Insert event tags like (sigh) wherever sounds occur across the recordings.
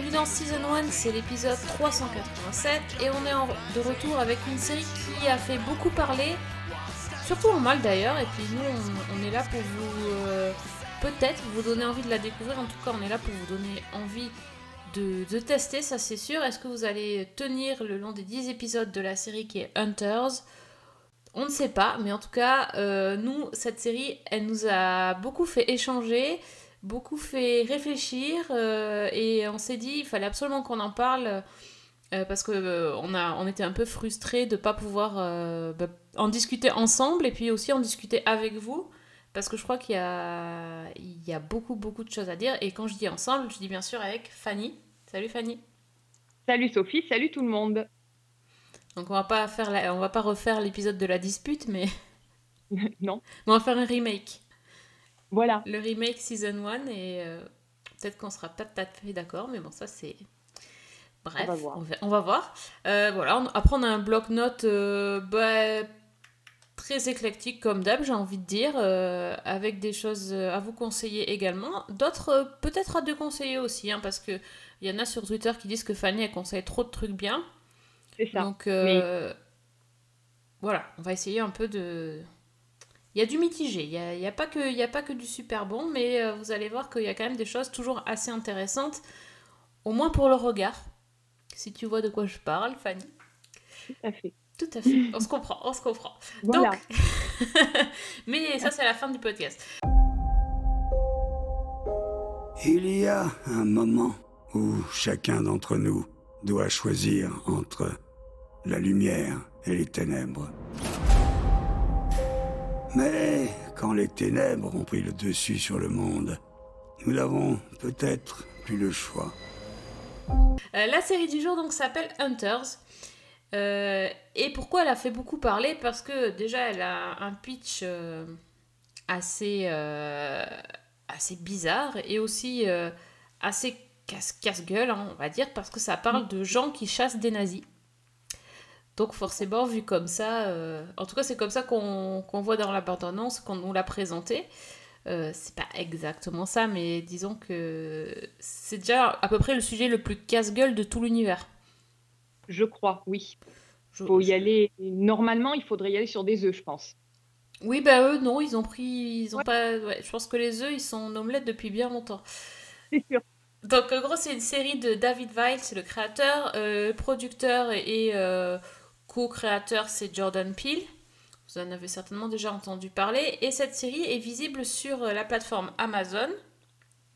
bienvenue dans Season 1, c'est l'épisode 387 et on est de retour avec une série qui a fait beaucoup parler, surtout en mal d'ailleurs, et puis nous on, on est là pour vous euh, peut-être vous donner envie de la découvrir, en tout cas on est là pour vous donner envie de, de tester, ça c'est sûr. Est-ce que vous allez tenir le long des 10 épisodes de la série qui est Hunters? On ne sait pas, mais en tout cas, euh, nous, cette série, elle nous a beaucoup fait échanger, beaucoup fait réfléchir, euh, et on s'est dit, il fallait absolument qu'on en parle, euh, parce que euh, on, a, on était un peu frustrés de ne pas pouvoir bah, en discuter ensemble, et puis aussi en discuter avec vous, parce que je crois qu'il y a, il y a beaucoup, beaucoup de choses à dire, et quand je dis ensemble, je dis bien sûr avec Fanny. Salut Fanny. Salut Sophie, salut tout le monde. Donc on va pas faire la- on va pas refaire l'épisode de la dispute, mais (laughs) non, (laughs) on va faire un remake. Voilà. le remake Season 1 et euh, peut-être qu'on sera pas tout à fait d'accord, mais bon, ça c'est. Bref, On va voir. va, on va voir. Euh, voilà, on- après on a un bloc-notes euh, bah, très éclectique comme d'hab, j'ai envie de dire, avec des choses à vous conseiller également. D'autres peut-être à déconseiller aussi, hein, parce que il y en a sur Twitter qui disent que Fanny elle conseille trop de trucs bien. C'est ça. Donc voilà, on va essayer un peu de. Il y a du mitigé, il n'y a, y a, pas que- il y a pas que du super bon, mais euh, vous allez voir qu'il y a quand même des choses toujours assez intéressantes, au moins pour le regard. Si tu vois de quoi je parle, Fanny. Tout à fait. Tout à fait, on se comprend, on se comprend. Voilà. Donc, (laughs) mais ça c'est la fin du podcast. Il y a un moment où chacun d'entre nous doit choisir entre la lumière et les ténèbres. Mais quand les ténèbres ont pris le dessus sur le monde, nous n'avons peut-être plus le choix. Euh, la série du jour donc s'appelle Hunters. Euh, et pourquoi elle a fait beaucoup parler? Parce que déjà elle a un pitch euh, assez, assez bizarre et aussi assez casse- casse-gueule, hein, on va dire, parce que ça parle de gens qui chassent des nazis. Donc forcément, vu comme ça, euh, en tout cas c'est comme ça qu'on voit dans la bande-annonce, qu'on nous l'a présenté. Euh, c'est pas exactement ça, mais disons que c'est déjà à peu près le sujet le plus casse-gueule de tout l'univers. Je crois, oui. Je- Faut y aller. Normalement, il faudrait y aller sur des œufs, je pense. Oui, bah eux, non, ils ont pris. Ils ont Ouais. pas. ouais, je pense que les œufs, ils sont en omelette depuis bien longtemps. C'est sûr. Donc, en gros, c'est une série de David Weil, c'est le créateur, euh, producteur et euh, co-créateur, c'est Jordan Peele. Vous en avez certainement déjà entendu parler. Et cette série est visible sur euh, la plateforme Amazon.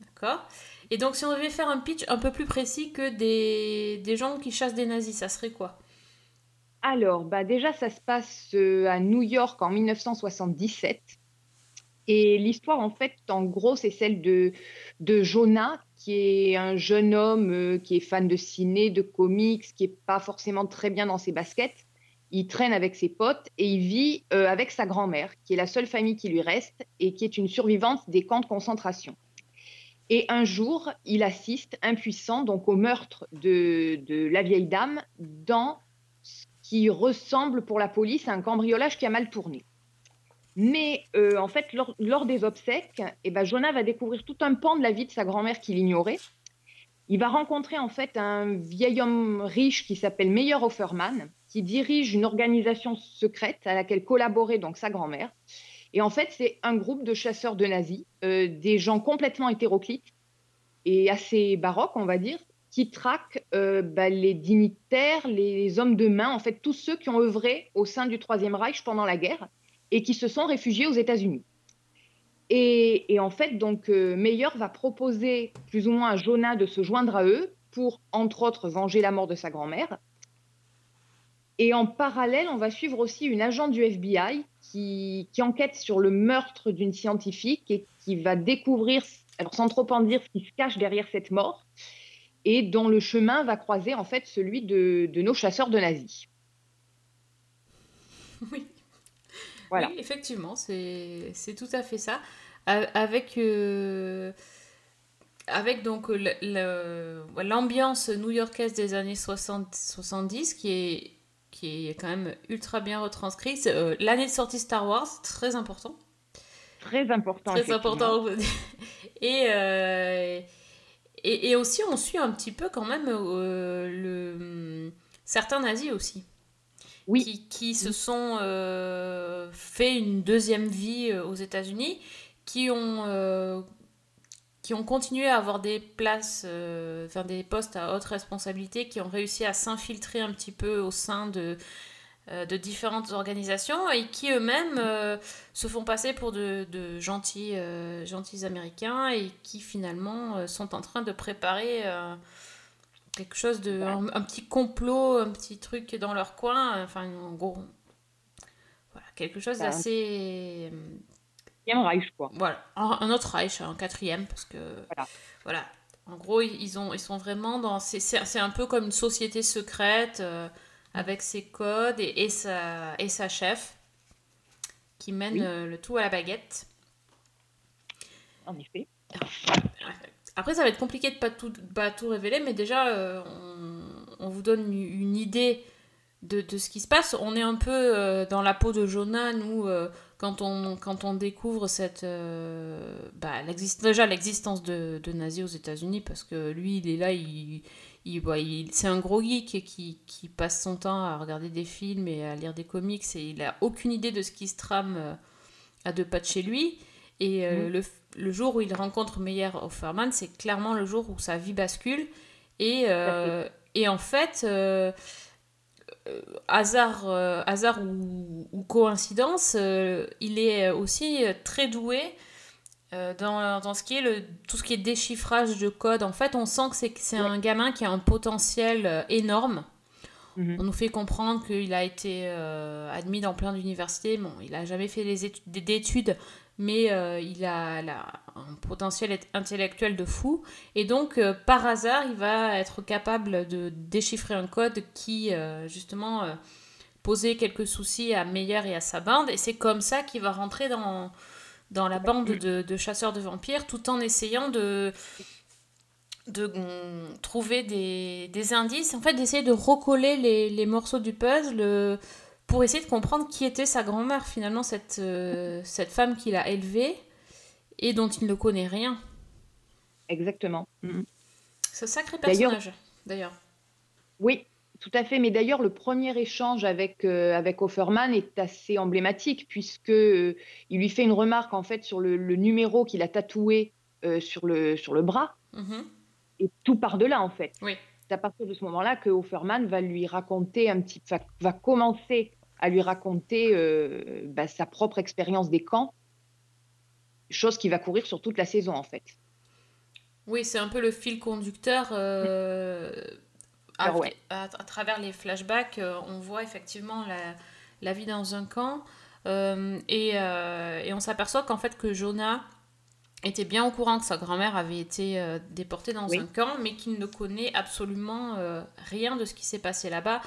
D'accord? Et donc, si on devait faire un pitch un peu plus précis que des, des gens qui chassent des nazis, ça serait quoi? Alors, bah déjà, ça se passe euh, à New York en 1977. Et l'histoire, en fait, en gros, c'est celle de, de Jonah, qui est un jeune homme euh, qui est fan de ciné, de comics, qui est pas forcément très bien dans ses baskets. Il traîne avec ses potes et il vit euh, avec sa grand-mère, qui est la seule famille qui lui reste et qui est une survivante des camps de concentration. Et un jour, il assiste, impuissant, donc au meurtre de, la vieille dame dans ce qui ressemble pour la police à un cambriolage qui a mal tourné. Mais euh, en fait, lors, lors des obsèques, eh ben, Jonah va découvrir tout un pan de la vie de sa grand-mère qu'il ignorait. Il va rencontrer en fait un vieil homme riche qui s'appelle Meyer Offerman, qui dirige une organisation secrète à laquelle collaborait donc sa grand-mère. Et en fait, c'est un groupe de chasseurs de nazis, euh, des gens complètement hétéroclites et assez baroques, on va dire, qui traquent euh, bah, les dignitaires, les hommes de main, en fait, tous ceux qui ont œuvré au sein du Troisième Reich pendant la guerre et qui se sont réfugiés aux États-Unis. Et, en fait, donc, euh, Meyer va proposer plus ou moins à Jonah de se joindre à eux pour, entre autres, venger la mort de sa grand-mère. Et en parallèle, on va suivre aussi une agent du FBI qui, qui enquête sur le meurtre d'une scientifique et qui va découvrir, alors sans trop en dire, ce qui se cache derrière cette mort, et dont le chemin va croiser en fait celui de, de nos chasseurs de nazis. (laughs) Oui. Voilà. Oui, effectivement, c'est tout à fait ça. Avec, euh, avec donc l'ambiance new-yorkaise des années 60, 70 qui est, qui est quand même ultra bien retranscrit. Euh, L'année de sortie Star Wars, très important. Très important. Très important. (laughs) Et, euh, et, et aussi, on suit un petit peu quand même euh, le, certains nazis aussi. Oui. Qui, qui se sont euh, fait une deuxième vie aux États-Unis, qui ont, qui ont continué à avoir des places, euh, enfin des postes à haute responsabilité, qui ont réussi à s'infiltrer un petit peu au sein de, euh, de différentes organisations et qui eux-mêmes euh, se font passer pour de, de gentils, gentils Américains et qui finalement sont en train de préparer quelque chose de... Un, un petit complot, un petit truc dans leur coin, enfin en gros... Voilà, quelque chose Bah, d'assez... Deuxième Reich, quoi. Voilà, un, autre Reich, un quatrième, parce que... Voilà. Voilà. En gros, ils, ont, ils sont vraiment dans... C'est un peu comme une société secrète, euh, avec ses codes et, et, sa, et sa chef, qui mène Oui. euh, le tout à la baguette. En effet. Après, ça va être compliqué de pas tout, pas tout révéler, mais déjà, euh, on, on vous donne une, une idée de, de ce qui se passe. On est un peu euh, dans la peau de Jonah, nous, euh, quand, on, quand on découvre cette, euh, bah, déjà l'existence de, de nazis aux États-Unis, parce que lui, il est là, il, il, bah, il- c'est un gros geek qui, qui passe son temps à regarder des films et à lire des comics, et il a aucune idée de ce qui se trame euh, à deux pas de chez lui. Et euh, Mhm. le, le jour où il rencontre Meyer Offerman, c'est clairement le jour où sa vie bascule. Et, euh, (laughs) et en fait, hasard, euh, hasard ou, ou coïncidence, euh, il est aussi très doué euh, dans, dans ce qui est le, tout ce qui est déchiffrage de code. En fait, on sent que c'est, un gamin qui a un potentiel euh, énorme. Mhm. On nous fait comprendre qu'il a été euh, admis dans plein d'universités. Bon, il n'a jamais fait d'études, mais euh, il a, un potentiel intellectuel de fou. Et donc, euh, par hasard, il va être capable de déchiffrer un code qui, euh, justement, posait quelques soucis à Meyer et à sa bande. Et c'est comme ça qu'il va rentrer dans, la bande de, chasseurs de vampires, tout en essayant de mm, trouver des, indices, en fait d'essayer de recoller les, morceaux du puzzle pour essayer de comprendre qui était sa grand-mère finalement, cette, euh, cette femme qu'il a élevée et dont il ne connaît rien. Exactement. Mhm. C'est un sacré personnage, d'ailleurs. Oui, tout à fait. Mais d'ailleurs, le premier échange avec, euh, avec Offerman est assez emblématique puisque euh, il lui fait une remarque en fait sur le, le numéro qu'il a tatoué euh, sur, le, sur le bras Mhm. et tout part de là en fait. Oui. C'est à partir de ce moment-là que Offerman va lui raconter un petit, va, va commencer à lui raconter euh, bah, sa propre expérience des camps, chose qui va courir sur toute la saison en fait. Oui, c'est un peu le fil conducteur. euh, à, Alors, ouais. à- à travers les flashbacks, euh, on voit effectivement la, la vie dans un camp. euh, et, et on s'aperçoit qu'en fait que Jonah était bien au courant que sa grand-mère avait été euh, déportée dans Oui. un camp, mais qu'il ne connaît absolument euh, rien de ce qui s'est passé là-bas.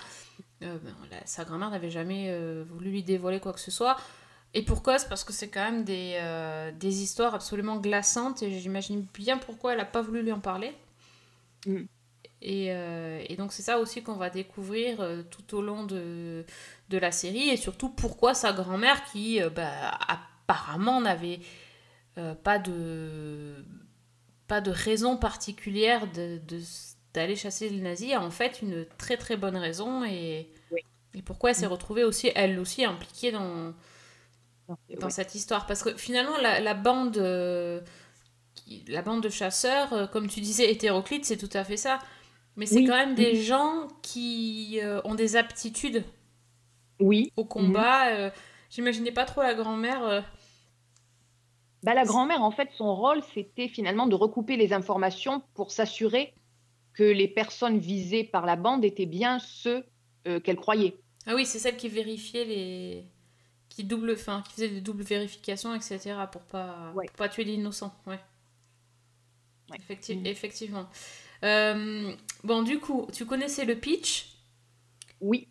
Euh, ben, sa grand-mère n'avait jamais voulu lui dévoiler quoi que ce soit. Et pour cause, parce que c'est quand même des, des histoires absolument glaçantes, et j'imagine bien pourquoi elle n'a pas voulu lui en parler. Mm. Et, et donc c'est ça aussi qu'on va découvrir tout au long de, de la série, et surtout pourquoi sa grand-mère, qui bah, apparemment n'avait euh, pas, de, pas de raison particulière de, d'aller chasser les nazis, a en fait une très très bonne raison, et, Oui. et pourquoi elle s'est Mm. retrouvée aussi, elle aussi, impliquée dans, dans cette histoire. Parce que finalement, la, la bande, euh, la bande de chasseurs, euh, comme tu disais, hétéroclite, c'est tout à fait ça. Mais c'est Oui, quand même des oui. gens qui euh, ont des aptitudes Oui, au combat. euh, J'imaginais pas trop la grand-mère. Bah, la grand-mère, en fait, son rôle, c'était finalement de recouper les informations pour s'assurer que les personnes visées par la bande étaient bien ceux euh, qu'elle croyait. Ah oui, c'est celle qui vérifiait les. qui double. Enfin, qui faisait des doubles vérifications, etc. pour pas, Ouais. pour pas tuer l'innocent. Ouais. Ouais. Effecti-. Effectivement. Euh, bon, du coup, tu connaissais le pitch? Oui.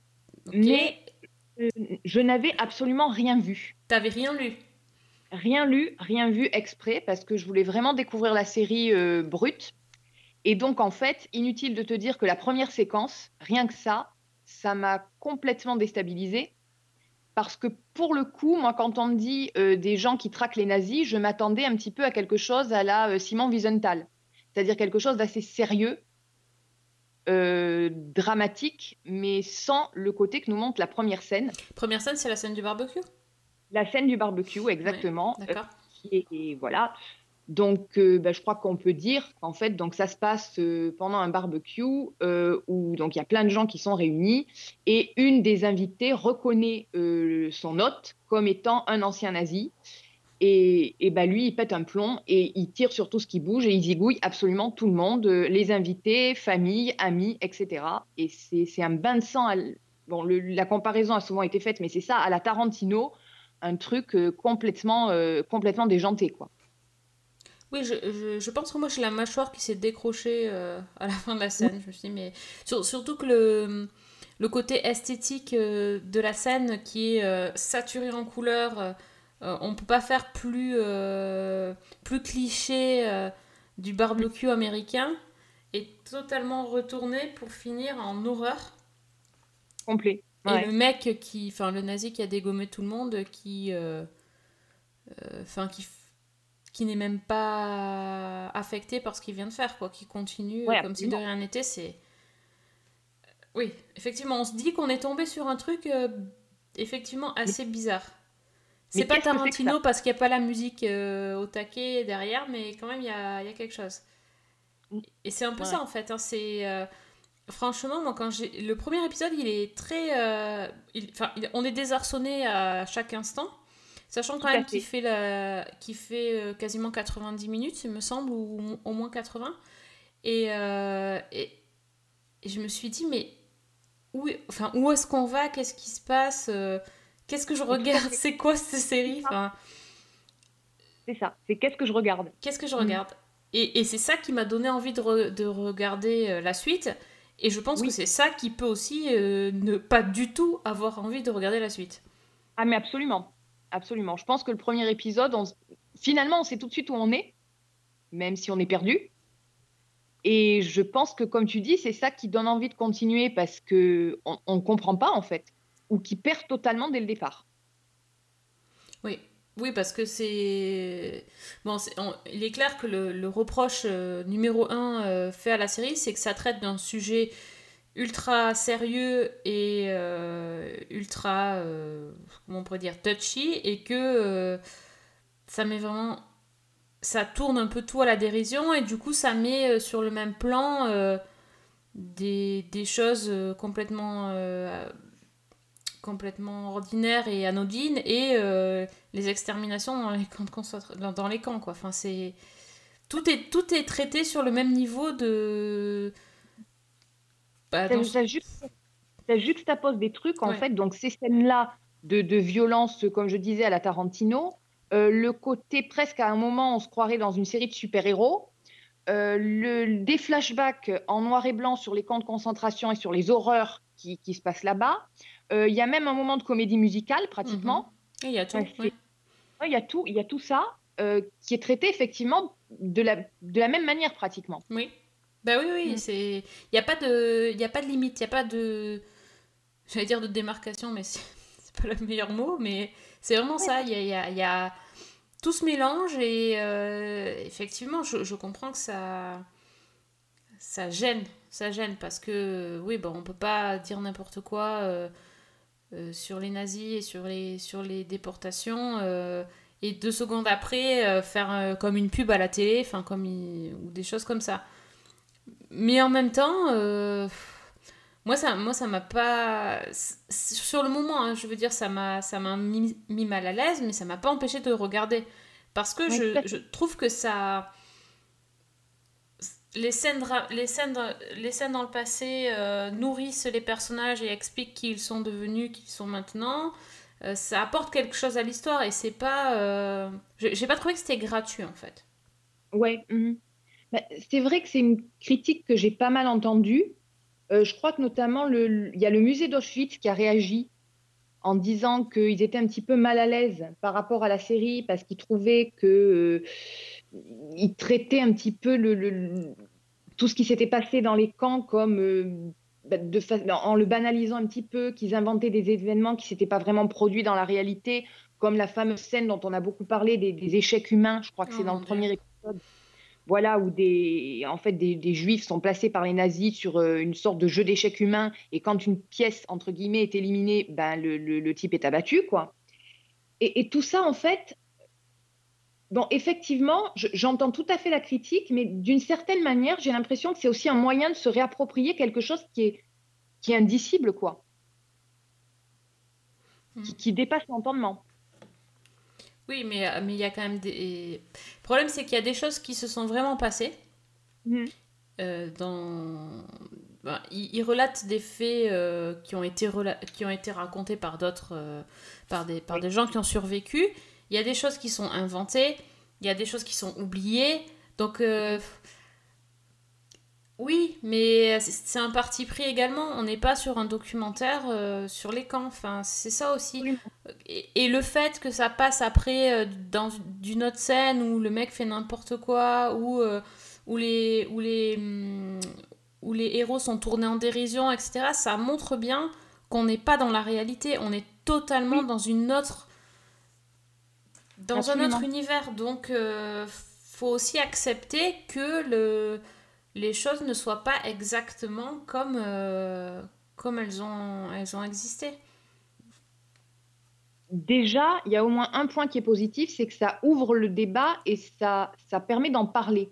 Mais- Euh, je n'avais absolument rien vu. T'avais rien lu? Rien lu, rien vu exprès, parce que je voulais vraiment découvrir la série euh, brute. Et donc, en fait, inutile de te dire que la première séquence, rien que ça, ça m'a complètement déstabilisée. Parce que pour le coup, moi, quand on me dit euh, des gens qui traquent les nazis, je m'attendais un petit peu à quelque chose à la euh, Simon Wiesenthal, c'est-à-dire quelque chose d'assez sérieux, dramatique, mais sans le côté que nous montre la première scène. Première scène, c'est la scène du barbecue? La scène du barbecue, exactement. Ouais, D'accord. et, et voilà. Donc, euh, bah, je crois qu'on peut dire qu'en fait, donc ça se passe euh, pendant un barbecue euh, où donc il y a plein de gens qui sont réunis et une des invitées reconnaît euh, son hôte comme étant un ancien nazi. Et, et bah, lui, il pète un plomb et il tire sur tout ce qui bouge et il zigouille absolument tout le monde, euh, les invités, famille, amis, etc. Et c'est c'est un bain de sang. à l- bon, le- la comparaison a souvent été faite, mais c'est ça, à la Tarantino, un truc euh, complètement, euh, complètement déjanté, quoi. Oui, je, je, je pense que moi j'ai la mâchoire qui s'est décrochée euh, à la fin de la scène. Je me suis dit, mais sur- surtout que le, le côté esthétique euh, de la scène qui est euh, saturé en couleurs, on peut pas faire plus, plus cliché du barbecue américain et totalement retourné pour finir en horreur. Complet. Et le mec qui, enfin le nazi qui a dégommé tout le monde, qui, euh, euh, enfin qui, qui n'est même pas affecté par ce qu'il vient de faire, quoi, qui continue euh, Ouais, comme si de rien n'était, c'est, oui, effectivement, on se dit qu'on est tombé sur un truc euh, effectivement assez bizarre. C'est pas que Tarantino parce qu'il n'y a pas la musique au taquet derrière, mais quand même il y a, il y a quelque chose. Et c'est un peu Ouais. ça en fait. hein, c'est franchement moi quand j'ai le premier épisode il est très, euh, il- enfin il- on est désarçonné à chaque instant, sachant quand même qu'il fait la, fait euh, quasiment 90 minutes il me semble ou au moins 80. Et, euh, et, et je me suis dit mais où, enfin, où est-ce qu'on va? Qu'est-ce qui se passe? Qu'est-ce que je regarde? (laughs) C'est quoi cette série? Enfin, C'est ça. C'est qu'est-ce que je regarde? Qu'est-ce que je Mm. regarde? Et, et c'est ça qui m'a donné envie de, re- de regarder euh, la suite. Et je pense Oui. que c'est ça qui peut aussi euh, ne pas du tout avoir envie de regarder la suite. Ah, mais absolument. Absolument. Je pense que le premier épisode, on finalement, on sait tout de suite où on est, même si on est perdu. Et je pense que, comme tu dis, c'est ça qui donne envie de continuer parce que on ne comprend pas, en fait, ou qui perd totalement dès le départ. Oui, parce que c'est. Bon, on- il est clair que le, reproche euh, numéro un euh, fait à la série, c'est que ça traite d'un sujet ultra sérieux et euh, ultra. comment on pourrait dire touchy, et que ça met vraiment. Ça tourne un peu tout à la dérision, et du coup, ça met sur le même plan des, des choses complètement. Complètement ordinaires et anodines et euh, les exterminations dans les camps de dans, les camps quoi enfin c'est tout est tout est traité sur le même niveau de bah, Ça, dans- ça juxt- ça juxtapose des trucs, en Ouais. fait. Donc, ces scènes-là de, de violence, comme je disais, à la Tarantino, euh, le côté presque à un moment, on se croirait dans une série de super-héros. euh, le, des flashbacks en noir et blanc sur les camps de concentration et sur les horreurs qui, qui se passent là-bas. Euh, Il y a même un moment de comédie musicale, pratiquement. Et il y a tout ouais. Ouais, Il y a tout, il y a tout ça euh, qui est traité effectivement de la, de la même manière, pratiquement. oui bah oui oui Mm. c'est il y a pas de il a pas de limite il y a pas de j'allais dire de démarcation mais c'est (laughs) pas le meilleur mot mais c'est vraiment ça il y a, y a- y a- tout se mélange et euh, effectivement je, je comprends que ça ça gêne ça gêne parce que oui bon on peut pas dire n'importe quoi euh, euh, sur les nazis et sur les sur les déportations euh, et deux secondes après euh, faire comme une pub à la télé enfin comme il- ou des choses comme ça. Mais en même temps moi ça moi ça m'a pas sur le moment hein, je veux dire ça m'a ça m'a mis, mis mal à l'aise mais ça m'a pas empêché de regarder. Parce que je, je trouve que ça les scènes, les scènes, les scènes dans le passé euh, nourrissent les personnages et expliquent qui ils sont devenus, qui ils sont maintenant. Euh, ça apporte quelque chose à l'histoire et c'est pas. euh, J'ai pas trouvé que c'était gratuit en fait. Ouais. mhm. Bah, c'est vrai que c'est une critique que j'ai pas mal entendue. Je crois que notamment, il y a le musée d'Auschwitz qui a réagi en disant qu'ils étaient un petit peu mal à l'aise par rapport à la série parce qu'ils trouvaient que ils traitaient un petit peu le, le- le- tout ce qui s'était passé dans les camps comme euh, bah, de fa- en le banalisant un petit peu, qu'ils inventaient des événements qui s'étaient pas vraiment produits dans la réalité, comme la fameuse scène dont on a beaucoup parlé des, des échecs humains. Je crois que Oh c'est dans mon le premier épisode. Voilà, où des, en fait, des, des juifs sont placés par les nazis sur euh, une sorte de jeu d'échecs humains, et quand une pièce, entre guillemets, est éliminée, ben, le, le- le type est abattu, quoi. Et, et tout ça, en fait, bon, effectivement, je- j'entends tout à fait la critique, mais d'une certaine manière, j'ai l'impression que c'est aussi un moyen de se réapproprier quelque chose qui est, qui est indicible, quoi, qui, Mhm. qui dépasse l'entendement. Oui, mais euh, mais il y a quand même des. Le problème, c'est qu'il y a des choses qui se sont vraiment passées. Mhm. Euh, dans... ben, il, il relate des faits euh, qui, ont été rela- qui ont été racontés par d'autres, euh, par, des, par Oui. des gens qui ont survécu. Il y a des choses qui sont inventées, il y a des choses qui sont oubliées. Donc, euh, oui, mais c'est- un parti pris également. On n'est pas sur un documentaire euh, sur les camps. Enfin, c'est ça aussi. Oui. Et, et le fait que ça passe après euh, dans d'une autre scène où le mec fait n'importe quoi, où, où, les, où, les, hum, où les héros sont tournés en dérision, etc., ça montre bien qu'on n'est pas dans la réalité. On est totalement Oui. dans une autre. Dans un autre univers. Donc, euh, faut aussi accepter que le, les choses ne soient pas exactement comme, euh, comme elles, ont, elles ont existé. Déjà, il y a au moins un point qui est positif, c'est que ça ouvre le débat et ça, ça permet d'en parler.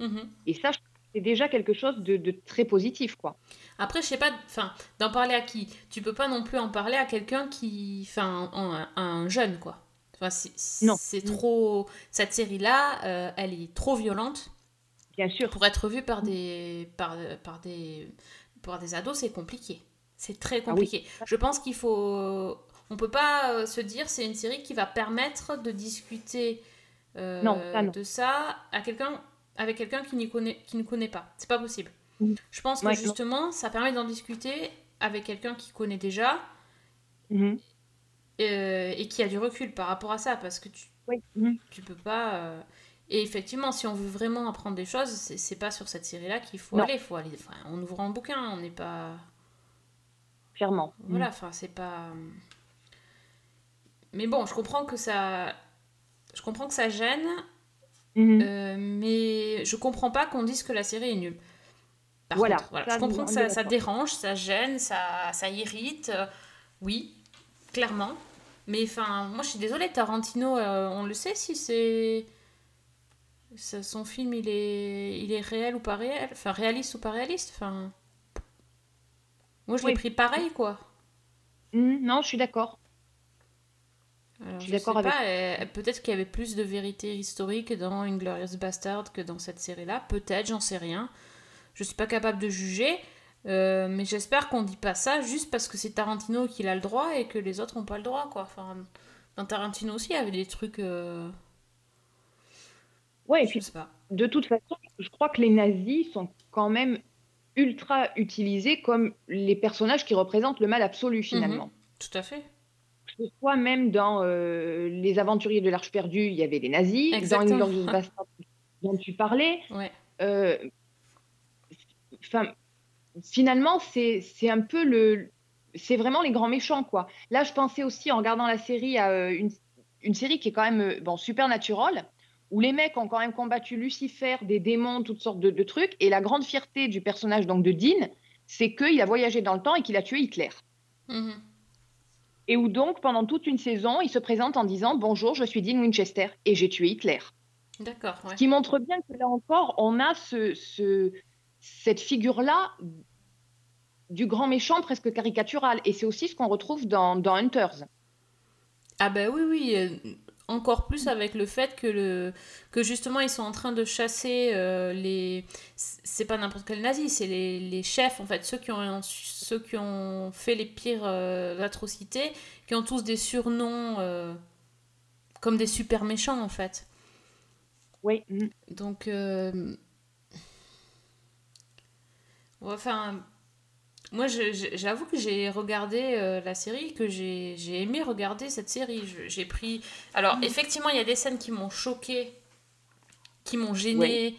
Mhm. Et ça, je c'est déjà quelque chose de, de très positif, quoi. Après, je sais pas, enfin, d'en parler à qui? Tu peux pas non plus en parler à quelqu'un qui, enfin, un, un jeune, quoi. Enfin, c'est Non. c'est trop. Cette série-là, euh, elle est trop violente Bien sûr. pour être vue par des, par, par des, par des ados. C'est compliqué. C'est très Ah oui. compliqué. Je pense qu'il faut. On peut pas euh, se dire c'est une série qui va permettre de discuter euh, Non, ça, non. de ça à quelqu'un avec quelqu'un qui, n'y connaît, qui ne connaît pas. C'est pas possible. Mhm. Je pense que Ouais, non. justement, ça permet d'en discuter avec quelqu'un qui connaît déjà Mhm. euh, et qui a du recul par rapport à ça parce que tu, Oui. Mhm. tu peux pas. euh, Et effectivement, si on veut vraiment apprendre des choses, c'est c'est pas sur cette série-là qu'il faut Non. aller. Faut aller enfin, on ouvre un bouquin, on n'est pas. Clairement. Voilà, enfin, c'est pas. Mais bon, je comprends que ça. Je comprends que ça gêne, Mhm. euh, mais je comprends pas qu'on dise que la série est nulle. Par Voilà, contre, voilà. ça, je comprends que ça, dérange, ça gêne, ça, ça irrite. euh, oui, clairement. Mais enfin, moi je suis désolée, Tarantino, euh, on le sait si c'est. Son film, il est, il est réel ou pas réel Enfin, réaliste ou pas réaliste Enfin. Moi je l'ai pris pareil, quoi. Mhm. Non, je suis d'accord. Alors, Je suis d'accord sais avec pas, euh, peut-être qu'il y avait plus de vérité historique dans Inglorious Bastard que dans cette série-là. Peut-être, j'en sais rien. Je suis pas capable de juger. euh, mais j'espère qu'on dit pas ça juste parce que c'est Tarantino qui a le droit et que les autres n'ont pas le droit, quoi. Enfin, dans Tarantino aussi, il y avait des trucs. euh, Ouais, et puis sais pas. de toute façon, je crois que les nazis sont quand même ultra utilisés comme les personnages qui représentent le mal absolu, finalement. Mhm, tout à fait. Que ce soit même dans euh, Les Aventuriers de l'Arche perdue, il y avait des nazis. Exactement. Dans Inglorious Bastard (laughs) dont tu parlais, Ouais. euh, finalement, c'est un peu le. C'est vraiment les grands méchants, quoi. Là, je pensais aussi, en regardant la série, à euh, une, une série qui est quand même bon, Supernatural, où les mecs ont quand même combattu Lucifer, des démons, toutes sortes de, de trucs. Et la grande fierté du personnage donc de Dean, c'est qu'il a voyagé dans le temps et qu'il a tué Hitler. Mhm. Et où donc, pendant toute une saison, il se présente en disant Bonjour, je suis Dean Winchester et j'ai tué Hitler. D'accord, ouais. Ce qui montre bien que là encore, on a ce, ce- cette figure-là du grand méchant presque caricatural. Et c'est aussi ce qu'on retrouve dans, dans Hunters. Ah ben oui, oui, euh, encore plus avec le fait que, le, que justement ils sont en train de chasser euh, les... C'est pas n'importe quel nazi, c'est les, les chefs, en fait, ceux qui ont, ceux qui ont fait les pires euh, atrocités, qui ont tous des surnoms euh, comme des super méchants, en fait. Oui. Donc... euh, Enfin... Moi, j'avoue que j'ai regardé euh, la série, que j'ai aimé regarder cette série. J'ai pris. Alors, effectivement, il y a des scènes qui m'ont choqué, qui m'ont gêné.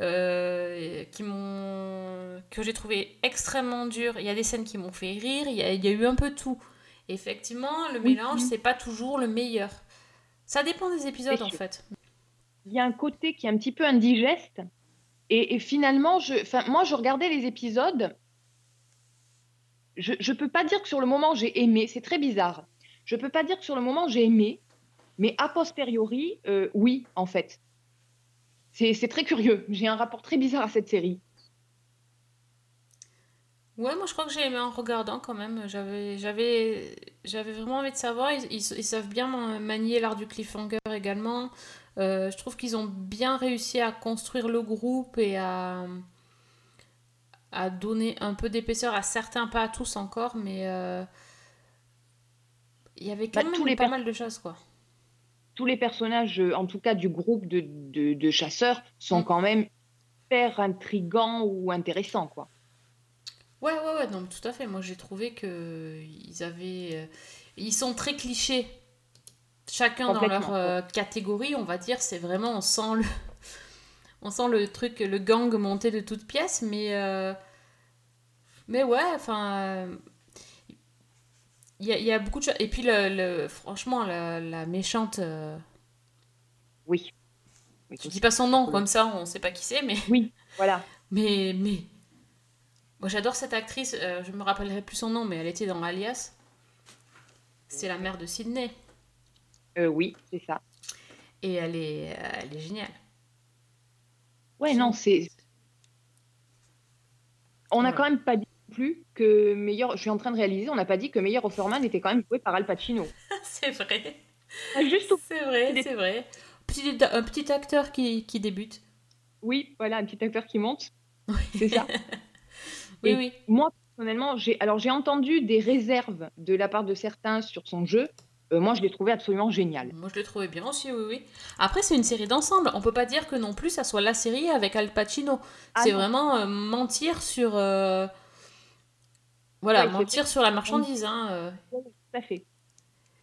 euh, qui m'ont que j'ai trouvé extrêmement dur. Il y a des scènes qui m'ont fait rire, il y, a, il y a eu un peu tout. Effectivement, le Oui. mélange, c'est pas toujours le meilleur. Ça dépend des épisodes en fait. Il y a un côté qui est un petit peu indigeste. Et, et finalement, je, moi, je regardais les épisodes. Je ne peux pas dire que sur le moment, j'ai aimé. C'est très bizarre. Je peux pas dire que sur le moment, j'ai aimé. Mais a posteriori, euh, oui, en fait. C'est très curieux. J'ai un rapport très bizarre à cette série. Ouais, moi je crois que j'ai aimé en regardant quand même. J'avais, vraiment envie de savoir. Ils, savent bien man- manier l'art du cliffhanger également. Euh, je trouve qu'ils ont bien réussi à construire le groupe et à, à donner un peu d'épaisseur à certains, pas à tous encore, mais euh, il y avait quand Bah, même les pas mal de choses quoi. Tous les personnages, en tout cas du groupe de, de- de chasseurs, sont Mm. quand même hyper intrigants ou intéressants, quoi. Ouais, ouais, ouais, non, tout à fait. Moi, j'ai trouvé que ils avaient, euh, ils sont très clichés. Chacun dans leur euh, catégorie, on va dire, c'est vraiment, on sent le, on sent le truc, le gang monter de toutes pièces, mais, euh, mais ouais, enfin, il y a, il y a beaucoup de choses. Et puis, le, le- franchement, la, la méchante, euh, Oui. Oui, je dis pas son nom comme ça, on sait pas qui c'est, mais, Oui, voilà. (laughs) mais, mais, moi, j'adore cette actrice. euh, je me rappellerai plus son nom, mais elle était dans Alias. C'est la mère de Sydney. Euh, oui, c'est ça. Et elle est, euh, elle est géniale. Ouais, non, c'est. On n'a quand même pas dit non plus que meilleur. Je suis en train de réaliser, on n'a pas dit que meilleur Offerman était quand même joué par Al Pacino. (laughs) c'est vrai. Ah, Juste C'est vrai, c'est vrai. Petit, un petit acteur qui, qui débute. Oui, voilà, un petit acteur qui monte. Oui. C'est ça. (laughs) Oui, Et- oui. Moi, personnellement, j'ai alors j'ai entendu des réserves de la part de certains sur son jeu. Euh, moi, je l'ai trouvé absolument génial. Moi, je l'ai trouvé bien aussi, oui, oui. Après, c'est une série d'ensemble. On peut pas dire que non plus ça soit la série avec Al Pacino. Ah c'est vraiment euh, mentir sur. euh, Voilà, Ouais, mentir sur la marchandise. Hein. Tout à fait.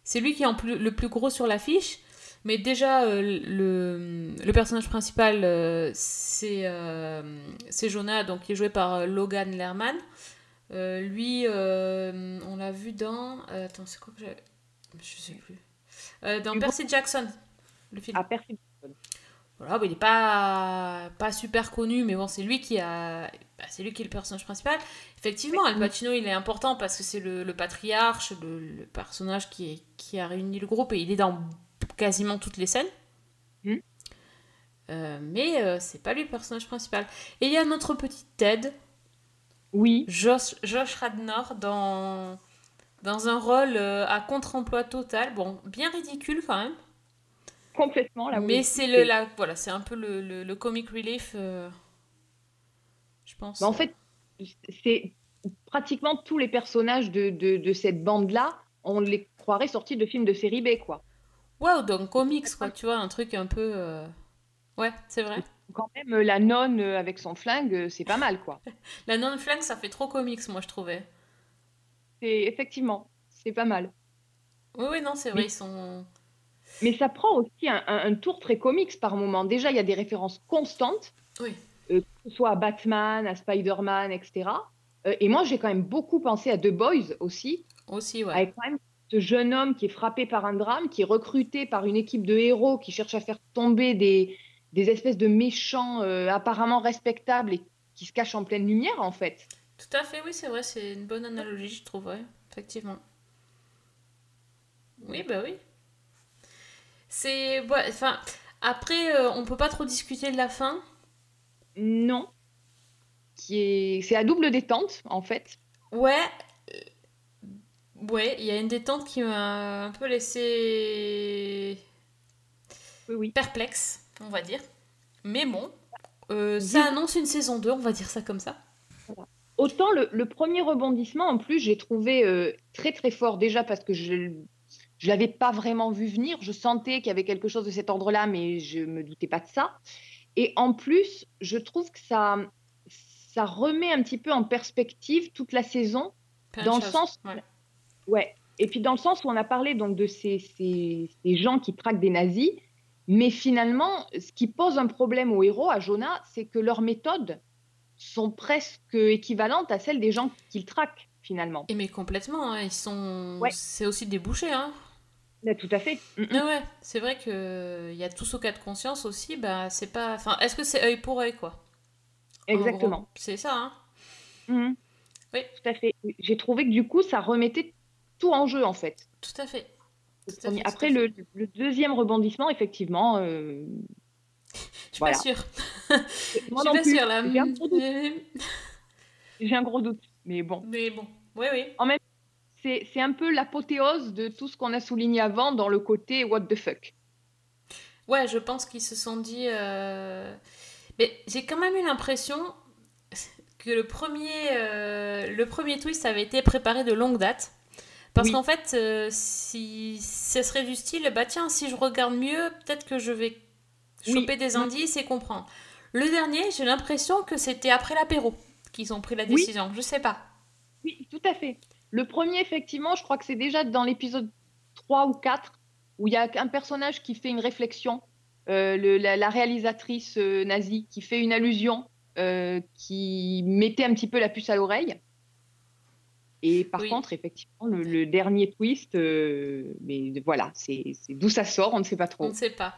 C'est lui qui est en plus, le plus gros sur l'affiche. Mais déjà, le, le personnage principal, c'est c'est Jonah, donc qui est joué par Logan Lerman. Lui, on l'a vu dans. attends, c'est quoi que j'ai. Je sais plus. Euh, dans. Percy Jackson, le film. Ah, Percy. Voilà, bah, il n'est pas, pas super connu, mais bon, c'est lui qui a. bah, c'est lui qui est le personnage principal. Effectivement, Al Pacino, il est important parce que c'est le, le patriarche, le, le personnage qui, est- qui a réuni le groupe et il est dans quasiment toutes les scènes. Mhm. Euh, mais euh, c'est pas lui le personnage principal. Et il y a notre petit Ted, Oui, Josh, Josh Radnor, dans, dans un rôle euh, à contre-emploi total. Bon, bien ridicule quand même. complètement là. Mais c'est le, la, voilà, c'est un peu le, le, le comic relief, euh, je pense. Bah, en fait, c'est pratiquement tous les personnages de, de, de cette bande-là, on les croirait sortis de films de série B, quoi. Ou dans comics, quoi, tu vois, un truc un peu... euh, Ouais, c'est vrai. Quand même, la nonne avec son flingue, c'est pas mal, quoi. (laughs) La non-flingue, ça fait trop comics, moi, je trouvais. C'est effectivement, c'est pas mal. Oui, oui, non, c'est vrai, Mais- ils sont... Mais ça prend aussi un, un- un tour très comics par moment. Déjà, il y a des références constantes, Oui. euh, que ce soit à Batman, à Spider-Man, etc. Euh, et moi, j'ai quand même beaucoup pensé à The Boys aussi, Aussi, ouais. avec quand même ce jeune homme qui est frappé par un drame, qui est recruté par une équipe de héros qui cherche à faire tomber des, des espèces de méchants euh, apparemment respectables et qui se cachent en pleine lumière, en fait. Tout à fait, oui, c'est vrai, c'est une bonne analogie, je trouve, ouais, effectivement. Oui, bah oui. C'est... Enfin, après, euh, on peut pas trop discuter de la fin. Non. Qui est... C'est à double détente, en fait. Ouais. euh, Ouais, il y a une détente qui m'a un peu laissé Oui, oui. perplexe, on va dire. Mais bon, euh, ça annonce une saison 2, on va dire ça comme ça. Autant le, le premier rebondissement, en plus, j'ai trouvé euh, très très fort déjà parce que je ne l'avais pas vraiment vu venir. Je sentais qu'il y avait quelque chose de cet ordre-là, mais je me doutais pas de ça. Et en plus, je trouve que ça, ça remet un petit peu en perspective toute la saison. Plein Dans le sens- ouais. Ouais. Et puis dans le sens où on a parlé donc de ces, ces, ces gens qui traquent des nazis, Mais finalement, ce qui pose un problème aux héros, à Jonah, c'est que leurs méthodes sont presque équivalentes à celles des gens qu'ils traquent, finalement. Et mais complètement, hein, ils sont. Ouais. C'est aussi des bouchers, hein. Là, tout à fait. Mm, mm. Ah ouais, c'est vrai que il y a tous au cas de conscience aussi, bah c'est pas. Enfin, est-ce que c'est œil pour œil, quoi? En Exactement. C'est ça, hein. Oui. Tout à fait. J'ai trouvé que du coup, ça remettait tout en jeu, en fait. Tout à fait. Tout à Après, le deuxième rebondissement, effectivement, euh, (laughs) Je suis voilà. pas sûre. (laughs) moi Je suis non pas plus, sûre là. j'ai un gros doute. Mais J'ai un gros doute. Mais bon, mais bon, oui, oui. c'est c'est un peu l'apothéose de tout ce qu'on a souligné avant dans le côté what the fuck. Ouais, je pense qu'ils se sont dit. euh, Mais j'ai quand même eu l'impression que le premier, euh, le premier twist avait été préparé de longue date. Parce Oui. qu'en fait, euh, si ça serait du style, bah tiens, si je regarde mieux, peut-être que je vais Oui. choper des indices et comprendre. Le dernier, j'ai l'impression que c'était après l'apéro qu'ils ont pris la Oui. décision. Je sais pas. Oui, tout à fait. Le premier, effectivement, je crois que c'est déjà dans l'épisode 3 ou 4, où il y a un personnage qui fait une réflexion, euh, le- la, la réalisatrice euh, nazie qui fait une allusion, euh, qui mettait un petit peu la puce à l'oreille. Et par Oui. contre, effectivement, le, le dernier twist, euh, mais voilà, c'est d'où ça sort, on ne sait pas On trop. ne sait pas.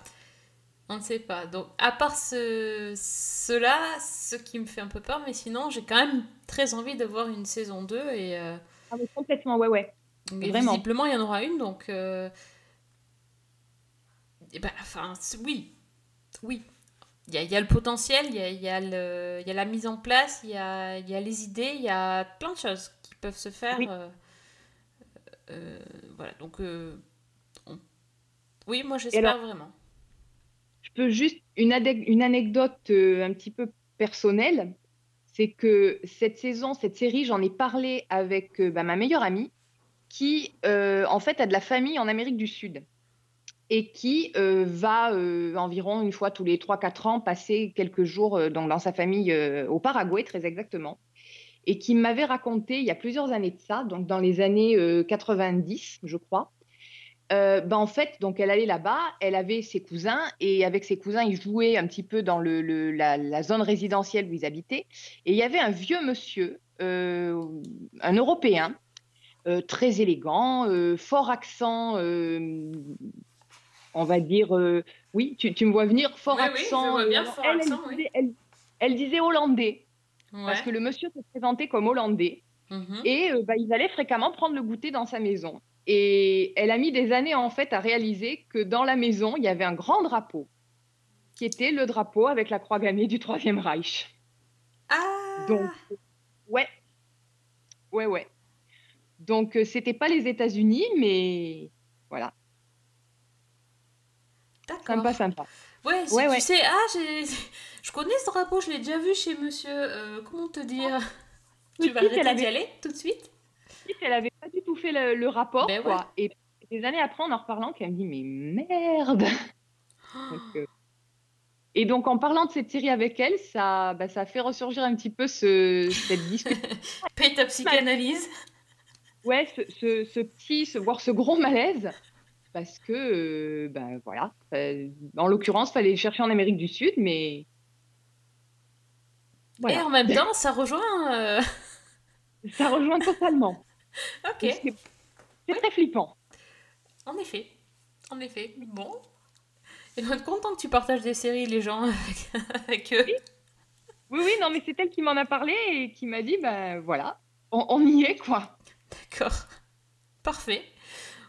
On ne sait pas. Donc, à part ce, cela, ce qui me fait un peu peur, mais sinon, j'ai quand même très envie de voir une saison 2 et, euh, Ah, mais complètement, ouais, ouais. Vraiment. visiblement, il y en aura une, donc... euh, eh ben, enfin, oui. Oui. Il y a, il y a le potentiel, il y a, il y a le- il y a la mise en place, il y a, il y a les idées, il y a plein de choses qui peuvent se faire. Oui. euh, voilà, donc... on- Oui, moi, j'espère alors- vraiment. Je peux juste une, anecdote euh, un petit peu personnelle, c'est que cette saison, cette série, j'en ai parlé avec euh, bah, ma meilleure amie, qui euh, en fait a de la famille en Amérique du Sud et qui va environ une fois tous les 3-4 ans passer quelques jours donc dans sa famille au Paraguay, très exactement, et qui m'avait raconté il y a plusieurs années de ça, donc dans les années euh, 90, je crois, euh, ben, en fait, donc elle allait là-bas, elle avait ses cousins et avec ses cousins, ils jouaient un petit peu dans le, le- la, la zone résidentielle où ils habitaient. Et il y avait un vieux monsieur, euh, un Européen, euh, très élégant, fort accent, on va dire, oui, tu, tu me vois venir, fort Oui, oui, je accent. vois bien fort elle, accent, elle oui. disait, elle- elle disait hollandais, parce que le monsieur se présentait comme hollandais. Mhm. Et bah, ils allaient fréquemment prendre le goûter dans sa maison. Et elle a mis des années en fait à réaliser que dans la maison, il y avait un grand drapeau, qui était le drapeau avec la croix gammée du Troisième Reich. Ah Donc, ouais, ouais, ouais. Donc, euh, c'était pas les États-Unis, mais voilà, D'accord. sympa, sympa. Ouais, si Ouais, tu ouais. sais, ah, (laughs) je connais ce drapeau, je l'ai déjà vu chez monsieur. euh, comment te dire Tu vas arrêter d'y avait- aller tout de suite? Elle avait pas du tout fait le, le rapport, Ben quoi. Et des années après, en en reparlant, qu'elle me dit, mais merde (gasps) Donc, euh, Et donc, en parlant de cette série avec elle, ça, bah, ça a fait ressurgir un petit peu ce, cette discussion. (laughs) Paye ta psychanalyse. Ouais, ce, ce, ce petit, ce, voire ce gros malaise. Parce que, euh, ben voilà. Euh, en l'occurrence, fallait chercher en Amérique du Sud, mais. Et en même temps, ça rejoint. (laughs) Ça rejoint totalement. (laughs) Ok, C'est très flippant. en effet. En effet. Bon. Et on est content que tu partages des séries, les gens, avec, (laughs) avec eux. Oui, oui, non, mais c'est elle qui m'en a parlé et qui m'a dit, ben voilà, on, on y est, quoi. D'accord. Parfait.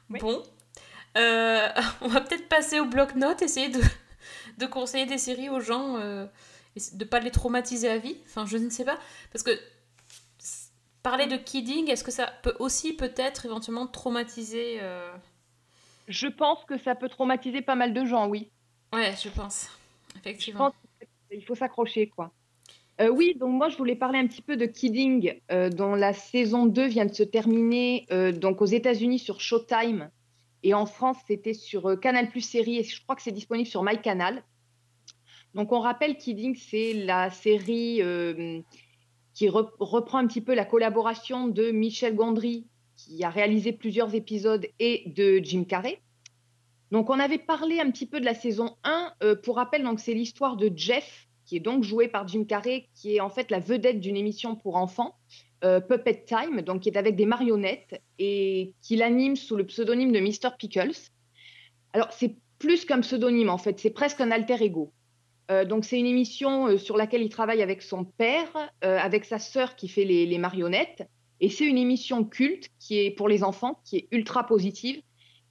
Oui. Bon. Euh, (laughs) on va peut-être passer au bloc-notes, essayer de, de conseiller des séries aux gens, euh, et de pas les traumatiser à vie. Enfin, je ne sais pas. Parce que parler de kidding, est-ce que ça peut aussi peut-être éventuellement traumatiser euh, Je pense que ça peut traumatiser pas mal de gens, oui. Ouais, je pense. Je Effectivement. pense qu'il faut s'accrocher, quoi. Euh, oui, donc moi, je voulais parler un petit peu de Kidding, euh, dont la saison 2 vient de se terminer euh, donc aux États-Unis sur Showtime. Et en France, c'était sur Canal Plus Série, et je crois que c'est disponible sur MyCanal. Donc, on rappelle Kidding, c'est la série qui re- reprend un petit peu la collaboration de Michel Gondry, qui a réalisé plusieurs épisodes, et de Jim Carrey. Donc, on avait parlé un petit peu de la saison 1. Euh, pour rappel, c'est l'histoire de Jeff, qui est donc joué par Jim Carrey, qui est en fait la vedette d'une émission pour enfants, euh, Puppet Time, donc qui est avec des marionnettes et qui l'anime sous le pseudonyme de Mr. Pickles. Alors, c'est plus qu'un pseudonyme, en fait, c'est presque un alter ego. Euh, donc, c'est une émission euh, sur laquelle il travaille avec son père, avec sa sœur qui fait les, marionnettes. Et c'est une émission culte qui est pour les enfants, qui est ultra positive,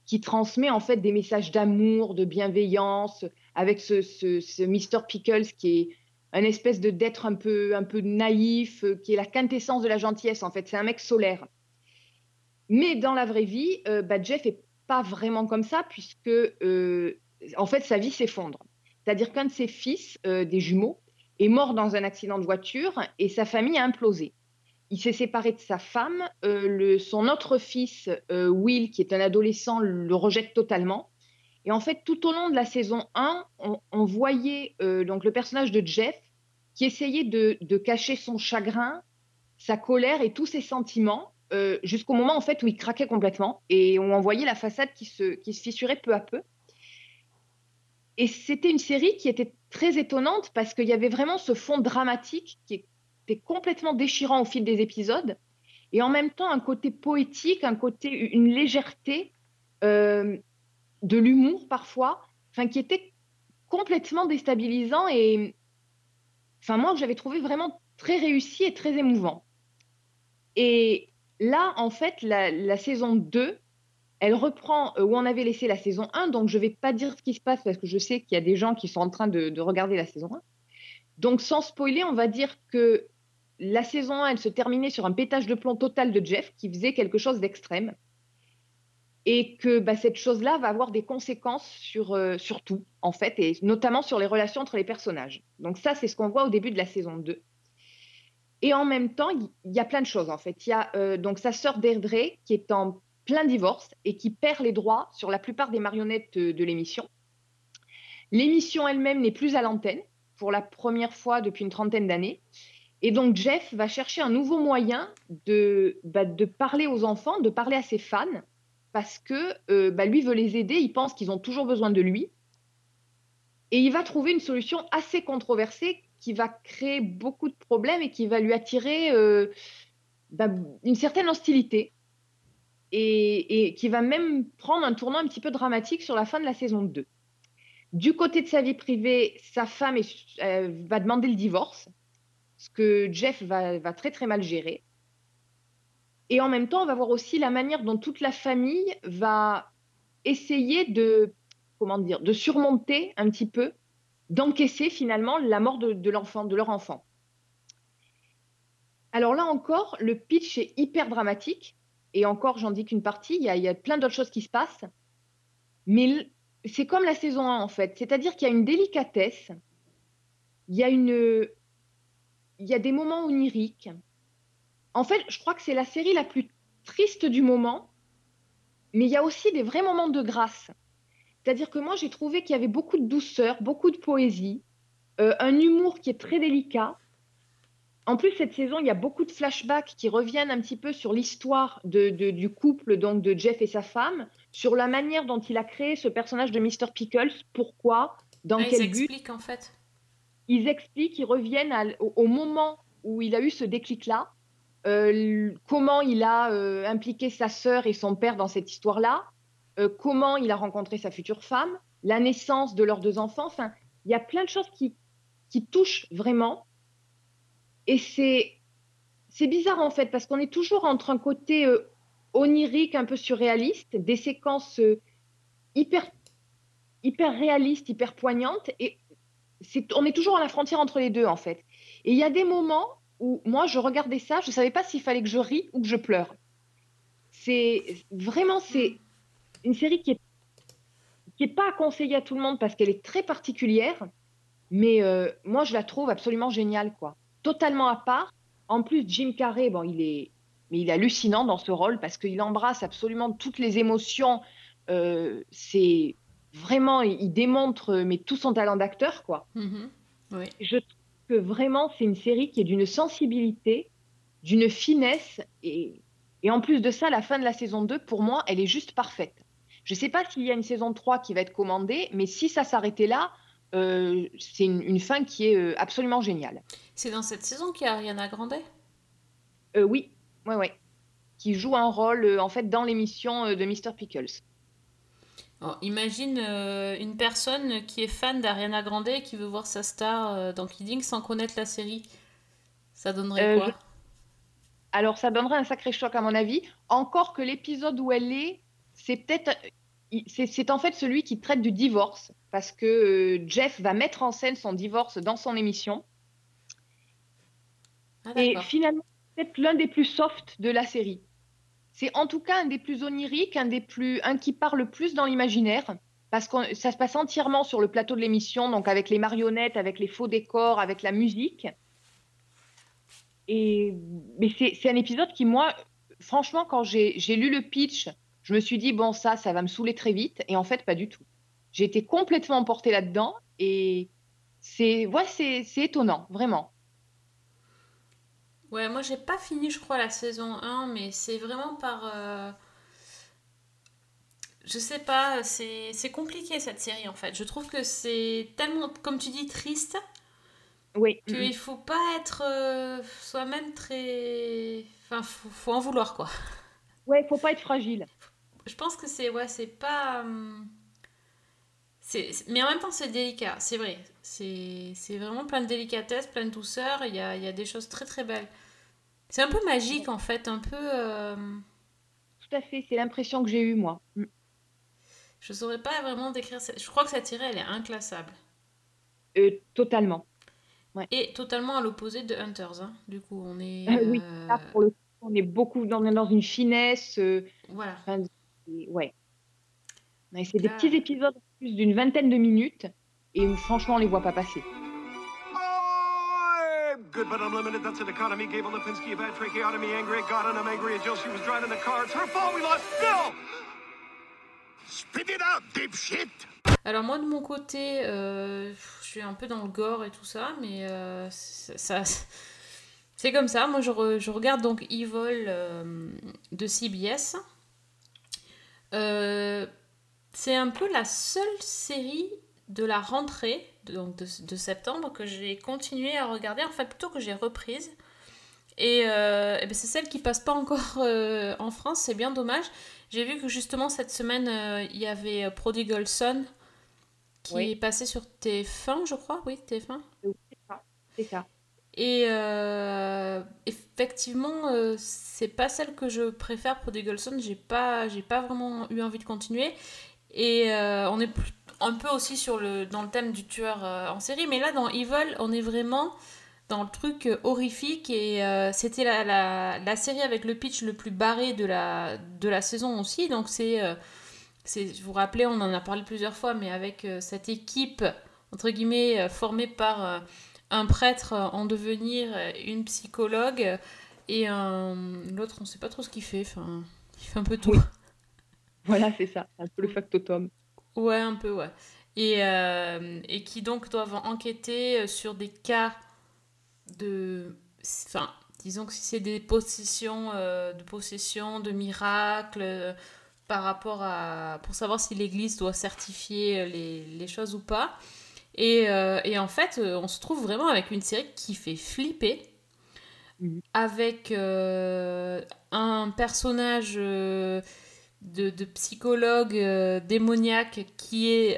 qui transmet en fait des messages d'amour, de bienveillance, avec ce, ce, Mr. Pickles qui est un espèce de d'être un peu, un peu naïf, euh, qui est la quintessence de la gentillesse en fait. C'est un mec solaire. Mais dans la vraie vie, euh, bah, Jeff est pas vraiment comme ça puisque euh, en fait sa vie s'effondre. C'est-à-dire qu'un de ses fils, des jumeaux, est mort dans un accident de voiture et sa famille a implosé il s'est séparé de sa femme. Euh, son autre fils, euh, Will, qui est un adolescent, le rejette totalement. Et en fait, tout au long de la saison 1, on, voyait euh, donc le personnage de Jeff qui essayait de, cacher son chagrin, sa colère et tous ses sentiments jusqu'au moment en fait où il craquait complètement et on en voyait la façade qui se fissurait peu à peu. Et c'était une série qui était très étonnante parce qu'il y avait vraiment ce fond dramatique qui est complètement déchirant au fil des épisodes, et en même temps un côté poétique, un côté, une légèreté, euh, de l'humour parfois, enfin qui était complètement déstabilisant et, enfin moi j'avais trouvé vraiment très réussi et très émouvant. Et là, en fait, la, saison 2, elle reprend euh, où on avait laissé la saison 1, donc je ne vais pas dire ce qui se passe parce que je sais qu'il y a des gens qui sont en train de, de regarder la saison 1. Donc sans spoiler, on va dire que la saison 1, elle se terminait sur un pétage de plomb total de Jeff qui faisait quelque chose d'extrême. Et que bah, cette chose-là va avoir des conséquences sur, euh, sur tout, en fait, et notamment sur les relations entre les personnages. Donc ça, c'est ce qu'on voit au début de la saison 2. Et en même temps, il y, a plein de choses, en fait. Il y a euh, donc sa sœur Deirdre qui est en plein divorce et qui perd les droits sur la plupart des marionnettes de, de l'émission. L'émission elle-même n'est plus à l'antenne pour la première fois depuis une trentaine d'années. Et donc Jeff va chercher un nouveau moyen de, bah, parler aux enfants, de parler à ses fans, parce que euh, bah, lui veut les aider, il pense qu'ils ont toujours besoin de lui. Et il va trouver une solution assez controversée qui va créer beaucoup de problèmes et qui va lui attirer euh, bah, une certaine hostilité. Et, qui va même prendre un tournant un petit peu dramatique sur la fin de la saison 2. Du côté de sa vie privée, sa femme euh, va demander le divorce ce que Jeff va, très très mal gérer. Et en même temps, on va voir aussi la manière dont toute la famille va essayer de, comment dire, de surmonter un petit peu, d'encaisser finalement la mort de, leur enfant. Alors là encore, le pitch est hyper dramatique. Et encore, j'en dis qu'une partie, il y, a, plein d'autres choses qui se passent. Mais c'est comme la saison 1 en fait. C'est-à-dire qu'il y a une délicatesse, il y a une, il y a des moments oniriques. En fait, je crois que c'est la série la plus triste du moment, mais il y a aussi des vrais moments de grâce. C'est-à-dire que moi, j'ai trouvé qu'il y avait beaucoup de douceur, beaucoup de poésie, euh, un humour qui est très délicat. En plus, cette saison, il y a beaucoup de flashbacks qui reviennent un petit peu sur l'histoire du couple donc de Jeff et sa femme, sur la manière dont il a créé ce personnage de Mr. Pickles, pourquoi, dans ah, quel but. en fait ils expliquent, ils reviennent au, moment où il a eu ce déclic-là, euh, comment il a euh, impliqué sa sœur et son père dans cette histoire-là, euh, comment il a rencontré sa future femme, la naissance de leurs deux enfants. Enfin, il y a plein de choses qui, qui touchent vraiment. Et c'est, c'est bizarre en fait, parce qu'on est toujours entre un côté onirique, un peu surréaliste, des séquences hyper, hyper réalistes, hyper poignantes, et on est toujours à la frontière entre les deux, en fait. Et il y a des moments où moi, je regardais ça, je ne savais pas s'il fallait que je rie ou que je pleure. C'est vraiment, c'est une série qui est, qui est pas à conseiller à tout le monde parce qu'elle est très particulière, mais euh, moi, je la trouve absolument géniale, quoi. Totalement à part. En plus, Jim Carrey, bon, il est, mais il est hallucinant dans ce rôle parce qu'il embrasse absolument toutes les émotions. Euh, c'est vraiment, il démontre mais tout son talent d'acteur, quoi. Mm-hmm. Je trouve que vraiment, c'est une série qui est d'une sensibilité, d'une finesse, et, et, en plus de ça, la fin de la saison 2, pour moi, elle est juste parfaite. Je ne sais pas s'il y a une saison 3 qui va être commandée, mais si ça s'arrêtait là, euh, c'est une, une fin qui est euh, absolument géniale. C'est dans cette saison qu'il y a Ariana Grande? Euh, oui, ouais, ouais. Qui joue un rôle euh, en fait dans l'émission de Mr. Pickles. Oh, imagine une personne qui est fan d'Ariana Grande et qui veut voir sa star dans Kidding sans connaître la série. Ça donnerait quoi? Je- Alors ça donnerait un sacré choc à mon avis. Encore que l'épisode où elle est, c'est peut-être, c'est en fait celui qui traite du divorce parce que euh, Jeff va mettre en scène son divorce dans son émission. Ah, Et finalement, c'est peut-être l'un des plus soft de la série. C'est en tout cas un des plus oniriques, un des plus, un qui parle le plus dans l'imaginaire, parce que ça se passe entièrement sur le plateau de l'émission, donc avec les marionnettes, avec les faux décors, avec la musique. Et mais c'est un épisode qui, moi, franchement, quand j'ai lu le pitch, je me suis dit bon ça, ça va me saouler très vite, et en fait pas du tout. J'ai été complètement emportée là-dedans, et c'est ouais, c'est étonnant, vraiment. Ouais, moi j'ai pas fini, je crois, la saison 1, mais c'est vraiment par. euh, Je sais pas, c'est compliqué cette série en fait. Je trouve que c'est tellement, comme tu dis, triste Oui. qu'il faut pas être euh, soi-même très. Enfin, faut, faut en vouloir quoi. Ouais, faut pas être fragile. Je pense que c'est. Ouais, c'est pas. hum, c'est- Mais en même temps, c'est délicat, c'est vrai. C'est c'est vraiment plein de délicatesse, plein de douceur. Il y a, il y a des choses très très belles. C'est un peu magique en fait, un peu. euh, Tout à fait, c'est l'impression que j'ai eue, moi. Mm. Je saurais pas vraiment décrire. cette- Je crois que cette série, elle est inclassable. Euh, totalement. Et totalement à l'opposé de Hunters. hein. Du coup, on est. Ah oui, euh, Là, pour le coup, on est beaucoup dans, dans une finesse. euh, Voilà. enfin, c'est- ouais. C'est des petits épisodes en plus d'une vingtaine de minutes et où, franchement, on les voit pas passer. I'm good but unlimited. That's an economy. Gable Lipinski, a bad tracheotomy, angry at God, and I'm angry at Jill. She was driving the car. It's her fault we lost Bill! Spit it out, dipshit! Alors, moi, de mon côté, euh, je suis un peu dans le gore et tout ça, mais euh, ça. ça- C'est comme ça. Moi, je, re- je regarde donc Evil euh, de CBS. Euh, c'est un peu la seule série de la rentrée, donc de, de septembre, que j'ai continué à regarder, en fait, plutôt que j'ai reprise. Et, euh, ben, c'est celle qui passe pas encore (laughs) euh, en France, c'est bien dommage. J'ai vu que justement cette semaine, il y avait Prodigal Son qui Oui. est passé sur TF1, je crois. Oui, TF1. C'est ça. Et euh, effectivement, euh, c'est pas celle que je préfère pour Son. J'ai pas, j'ai pas vraiment eu envie de continuer. Et euh, on est un peu aussi sur le, dans le thème du tueur en série. Mais là, dans Evil, on est vraiment dans le truc horrifique. Et c'était la, la, série avec le pitch le plus barré de la, de la saison aussi. Donc c'est. c'est, vous vous rappelez, on en a parlé plusieurs fois, mais avec cette équipe, entre guillemets, formée par un prêtre en devenir, une psychologue et un... l'autre, on sait pas trop ce qu'il fait. Enfin, il fait un peu tout. Oui. (laughs) Voilà, c'est ça. C'est un peu le factotum. Ouais, un peu, ouais. Et, euh, et qui donc doivent enquêter sur des cas de... Enfin, disons que si c'est des possessions, euh, de possessions, de miracles, euh, par rapport à... pour savoir si l'Église doit certifier euh, les, les choses ou pas. Et, euh, et en fait, euh, on se trouve vraiment avec une série qui fait flipper, Mhm. avec euh, un personnage... euh, de, de psychologue euh, démoniaque qui est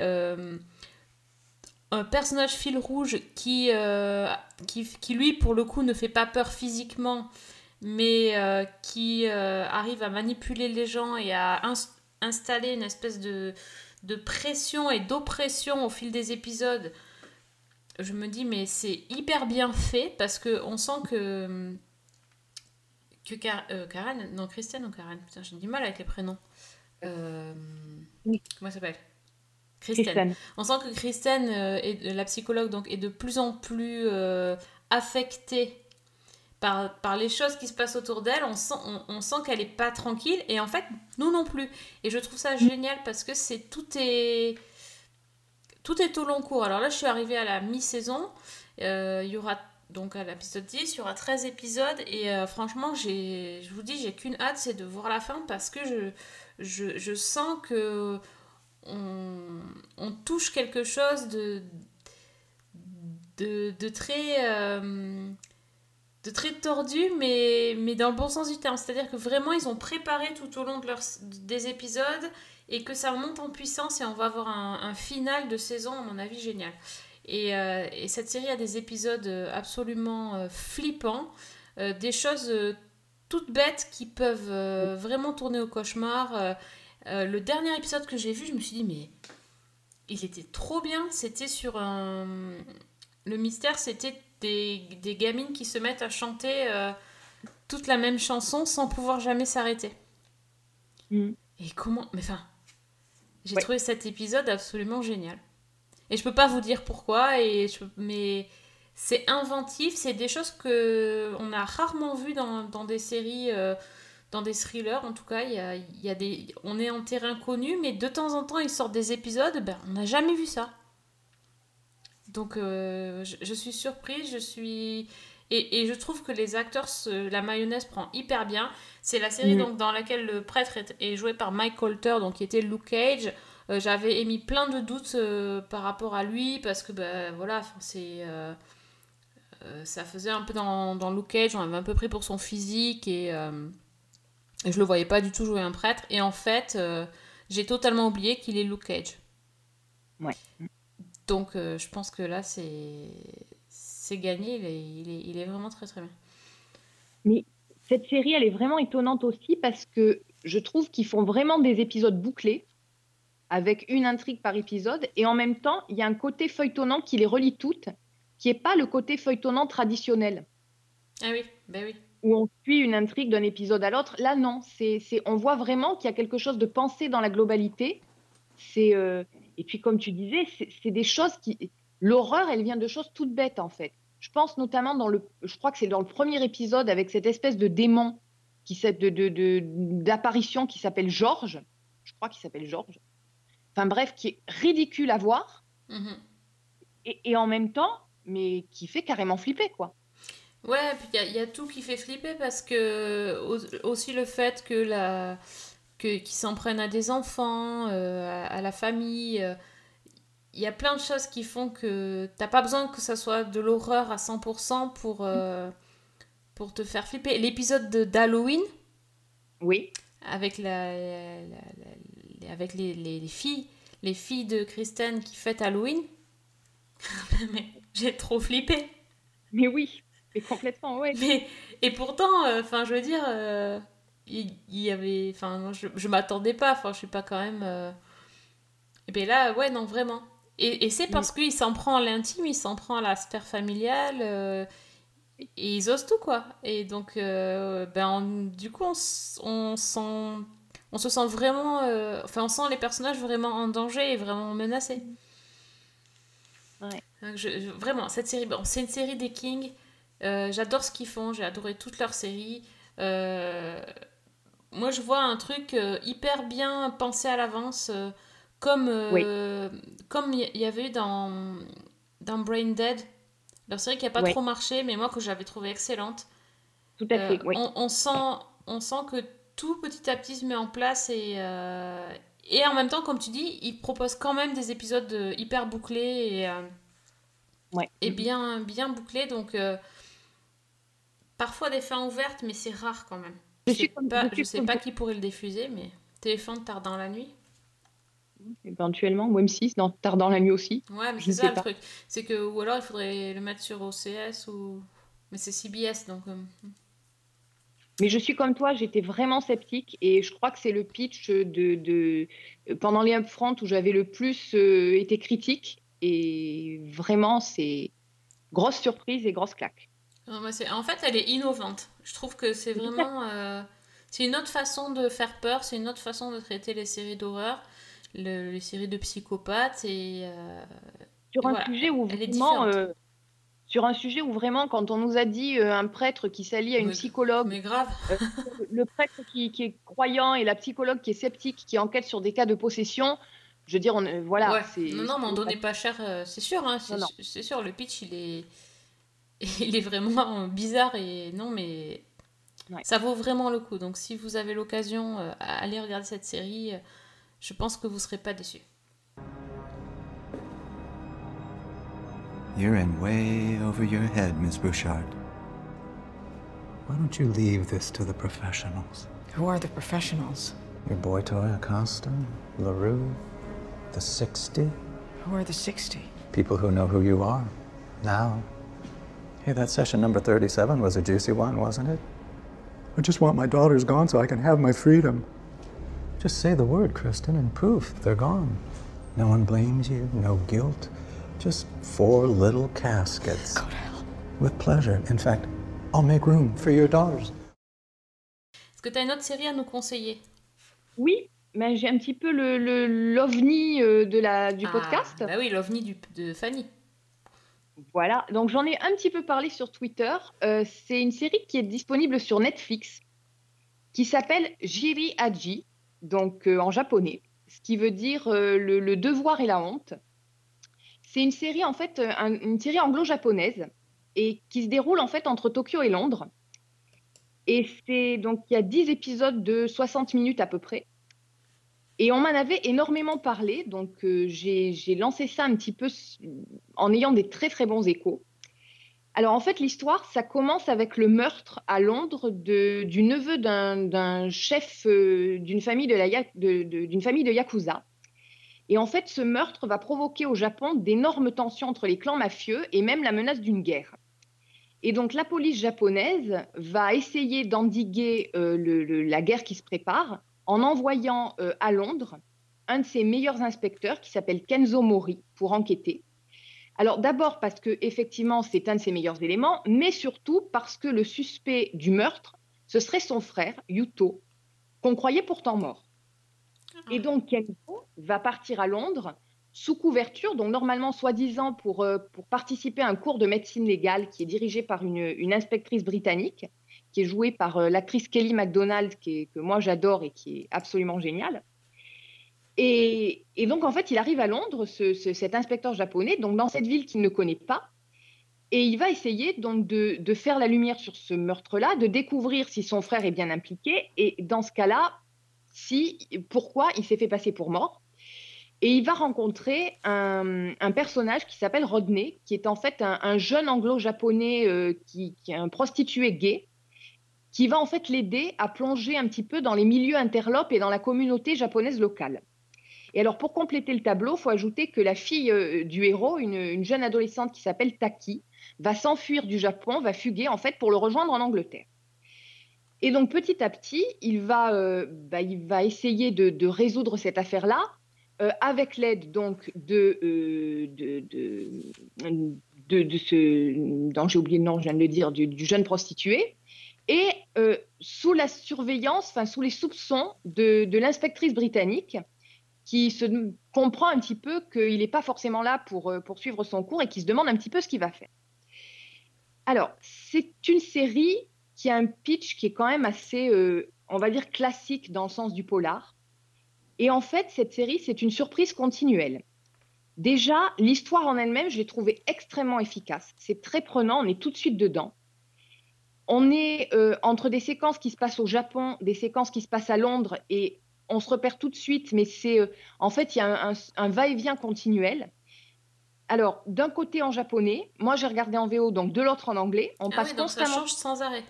un personnage fil rouge qui, qui, qui, lui, pour le coup, ne fait pas peur physiquement, mais qui arrive à manipuler les gens et à ins- installer une espèce de, de pression et d'oppression au fil des épisodes. Je me dis, mais c'est hyper bien fait parce qu'on sent que. Que Car- euh, Karen, non Christiane ou Karen, putain j'ai du mal avec les prénoms. Euh, Oui. Comment elle s'appelle? Christine. Kristen. On sent que Christine, euh, est- la psychologue, donc, est de plus en plus euh, affectée par, par les choses qui se passent autour d'elle. On sent, on, sent qu'elle est pas tranquille et en fait, nous non plus. Et je trouve ça génial parce que c'est tout est tout est au long cours. Alors là, je suis arrivée à la mi-saison. Euh, Il y aura donc à l'épisode 10, il y aura 13 épisodes et euh, franchement, j'ai, je vous dis, j'ai qu'une hâte, c'est de voir la fin parce que je, je, je sens que on, on touche quelque chose de, de, de très. euh, de très tordu, mais, mais dans le bon sens du terme. C'est-à-dire que vraiment, ils ont préparé tout au long de des épisodes et que ça monte en puissance et on va avoir un, final de saison, à mon avis, génial. Et, euh, et cette série a des épisodes euh, absolument euh, flippants, des choses toutes bêtes qui peuvent vraiment tourner au cauchemar. Le dernier épisode que j'ai vu, je me suis dit, mais il était trop bien. C'était sur un. Le mystère, c'était des, des gamines qui se mettent à chanter euh, toute la même chanson sans pouvoir jamais s'arrêter. Mm. Et comment. Mais enfin. J'ai Ouais. trouvé cet épisode absolument génial. Et je peux pas vous dire pourquoi, et je- mais c'est inventif, c'est des choses que on a rarement vues dans, dans des séries, euh, dans des thrillers en tout cas. Il y a, il y a des, on est en terrain connu, mais de temps en temps ils sortent des épisodes, ben, on n'a jamais vu ça. Donc euh, je, je suis surprise, je suis... Et, et je trouve que les acteurs, se- la mayonnaise prend hyper bien. C'est la série donc, dans laquelle le prêtre est, est joué par Mike Colter, donc qui était Luke Cage. Euh, J'avais émis plein de doutes euh, par rapport à lui, parce que ben, voilà, enfin, c'est... ça faisait un peu dans, dans Luke Cage, on avait un peu pris pour son physique et, et je le voyais pas du tout jouer un prêtre. Et en fait, j'ai totalement oublié qu'il est Luke Cage. Ouais. Donc euh, je pense que là, c'est gagné, il est, il, est, il est vraiment très très bien. Cette série, elle est vraiment étonnante aussi parce que je trouve qu'ils font vraiment des épisodes bouclés avec une intrigue par épisode et en même temps, il y a un côté feuilletonnant qui les relie toutes, qui n'est pas le côté feuilletonnant traditionnel Ah oui, ben oui. où on suit une intrigue d'un épisode à l'autre. Là, non, c'est, on voit vraiment qu'il y a quelque chose de pensé dans la globalité. C'est, euh, et puis, comme tu disais, c'est, des choses qui. L'horreur, elle vient de choses toutes bêtes, en fait. Je pense notamment dans le. Je crois que c'est dans le premier épisode avec cette espèce de démon qui s'appelle- de, de, de- d'apparition qui s'appelle Georges. Je crois qu'il s'appelle Georges. Enfin bref, qui est ridicule à voir Mhm. et, et en même temps, mais qui fait carrément flipper, quoi. Ouais, puis il y a- il y, a tout qui fait flipper parce que au- aussi le fait que la que qu'ils s'en prennent à des enfants, euh, à, à la famille, euh, il y a plein de choses qui font que t'as pas besoin que ça soit de l'horreur à 100% pour euh, pour te faire flipper. L'épisode de- d'Halloween Oui, avec la, la- la- la- avec les, les- les filles les filles de Kristen qui fêtent Halloween, (laughs) mais j'ai trop flippé. mais oui, mais complètement, ouais. Mais, et pourtant, enfin, je veux dire, il y, avait. Enfin, moi, je, je m'attendais pas. Enfin, je suis pas quand même. euh, Et bien là, ouais, non, vraiment. Et, et c'est parce qu'il s'en prend à l'intime, il s'en prend à la sphère familiale. euh, et ils osent tout, quoi. Et donc, euh, ben, on- du coup, on, sent, on se sent vraiment. Enfin, on sent les personnages vraiment en danger et vraiment menacés. Ouais. Donc, je- je- vraiment, cette série, bon, c'est une série des Kings. J'adore ce qu'ils font, j'ai adoré toutes leurs séries. Euh, moi, je vois un truc euh, hyper bien pensé à l'avance, euh, comme euh, comme il y, avait eu dans, dans Brain Dead, leur série qui n'a pas trop marché, mais moi que j'avais trouvé excellente. Tout à fait, oui. on, on sent, on sent que tout petit à petit se met en place et, et en même temps, comme tu dis, ils proposent quand même des épisodes hyper bouclés et, Ouais. et bien, bien bouclés. Donc, parfois des fins ouvertes, mais c'est rare quand même. Je sais comme- pas, je suis je sais comme pas qui pourrait le diffuser, mais téléphone tard dans la nuit. Éventuellement, ou M6, dans, tard dans la nuit aussi. Ouais, mais Je c'est ne ça sais le pas. truc. C'est que, ou alors il faudrait le mettre sur OCS ou. Mais c'est CBS donc. euh, Mais je suis comme toi, j'étais vraiment sceptique et je crois que c'est le pitch de, de pendant les upfront où j'avais le plus euh, été critique et vraiment c'est grosse surprise et grosse claque. Non, moi, c'est- en fait, elle est innovante. Je trouve que c'est vraiment. euh, c'est une autre façon de faire peur, c'est une autre façon de traiter les séries d'horreur, le- les séries de psychopathes. Et, euh, Sur un Voilà, sujet où vraiment euh, sur un sujet où vraiment quand on nous a dit un prêtre qui s'allie à une Mais- psychologue, mais grave. le prêtre qui, qui est croyant et la psychologue qui est sceptique qui enquête sur des cas de possession, je veux dire on, voilà, Ouais. Non, non, mais on donnait pas cher, c'est sûr. Hein, c'est sûr, le pitch, il est, (laughs) il est vraiment bizarre et non, mais Ouais. Ça vaut vraiment le coup. Donc si vous avez l'occasion, euh, à aller regarder cette série, euh, je pense que vous serez pas déçus. You're in way over your head, Miss Bouchard. Why don't you leave this to the professionals? Who are the professionals? Your boy toy Acosta, LaRue, the 60? Who are the 60? People who know who you are. Now. Hey, that session number 37 was a juicy one, wasn't it? I just want my daughters gone so I can have my freedom. Just say the word, Kristen, and poof, they're gone. No one blames you, no guilt. Just four little caskets. Go to hell. With pleasure. In fact, I'll make room for your daughters. Est-ce que tu as une autre série à nous conseiller Oui, mais j'ai un petit peu le le- l'ovni euh, de la du Ah, podcast. Bah oui, l'OVNI du- de Fanny. Voilà, donc j'en ai un petit peu parlé sur Twitter. Euh, c'est une série qui est disponible sur Netflix, qui s'appelle Jiri Haji, donc euh, en japonais, ce qui veut dire euh, le, devoir et la honte. C'est une série en fait, un- une série anglo-japonaise et qui se déroule en fait entre Tokyo et Londres. Et c'est donc il y a 10 épisodes de 60 minutes à peu près. Et on m'en avait énormément parlé, donc euh, j'ai lancé ça un petit peu en ayant des très très bons échos. Alors en fait, l'histoire, ça commence avec le meurtre à Londres du neveu d'un chef euh, d'une famille de, la famille de Yakuza. Et en fait, ce meurtre va provoquer au Japon d'énormes tensions entre les clans mafieux et même la menace d'une guerre. Et donc la police japonaise va essayer d'endiguer euh, la guerre qui se prépare en envoyant euh, à Londres un de ses meilleurs inspecteurs qui s'appelle Kenzo Mori pour enquêter. Alors d'abord parce que effectivement c'est un de ses meilleurs éléments, mais surtout parce que le suspect du meurtre, ce serait son frère Yuto, qu'on croyait pourtant mort. Et donc Kenzo va partir à Londres sous couverture, donc normalement soi-disant pour, euh, pour participer à un cours de médecine légale qui est dirigé par une, une inspectrice britannique, qui est jouée par euh, l'actrice Kelly MacDonald, qui est- que moi j'adore et qui est absolument géniale. Et, donc en fait, il arrive à Londres, ce- ce- cet inspecteur japonais, donc dans cette ville qu'il ne connaît pas, et il va essayer donc de, faire la lumière sur ce meurtre-là, de découvrir si son frère est bien impliqué, et dans ce cas-là, si pourquoi il s'est fait passer pour mort. Et il va rencontrer un, personnage qui s'appelle Rodney, qui est en fait un, un jeune anglo-japonais euh, qui est un prostitué gay, qui va en fait l'aider à plonger un petit peu dans les milieux interlopes et dans la communauté japonaise locale. Et alors, pour compléter le tableau, il faut ajouter que la fille euh, du héros, une, une jeune adolescente qui s'appelle Taki, va s'enfuir du Japon, va fuguer en fait pour le rejoindre en Angleterre. Et donc, petit à petit, il va, euh, bah, il va essayer de, résoudre cette affaire-là euh, avec l'aide donc de, de, de, ce, dont j'ai oublié le nom, je viens de le dire, du jeune prostitué, et euh, sous la surveillance, enfin sous les soupçons de, l'inspectrice britannique, qui se comprend un petit peu qu'il n'est pas forcément là pour euh, poursuivre son cours et qui se demande un petit peu ce qu'il va faire. Alors, c'est une série qui a un pitch qui est quand même assez, euh, on va dire, classique dans le sens du polar. Et en fait, cette série, c'est une surprise continuelle. Déjà, l'histoire en elle-même, je l'ai trouvée extrêmement efficace. C'est très prenant, on est tout de suite dedans. On est euh, entre des séquences qui se passent au Japon, des séquences qui se passent à Londres, et on se repère tout de suite, mais c'est euh, en fait, il y a un, un- un va-et-vient continuel. Alors, d'un côté en japonais, moi j'ai regardé en VO, donc de l'autre en anglais. On Ah passe oui, donc ça constamment change sans arrêt.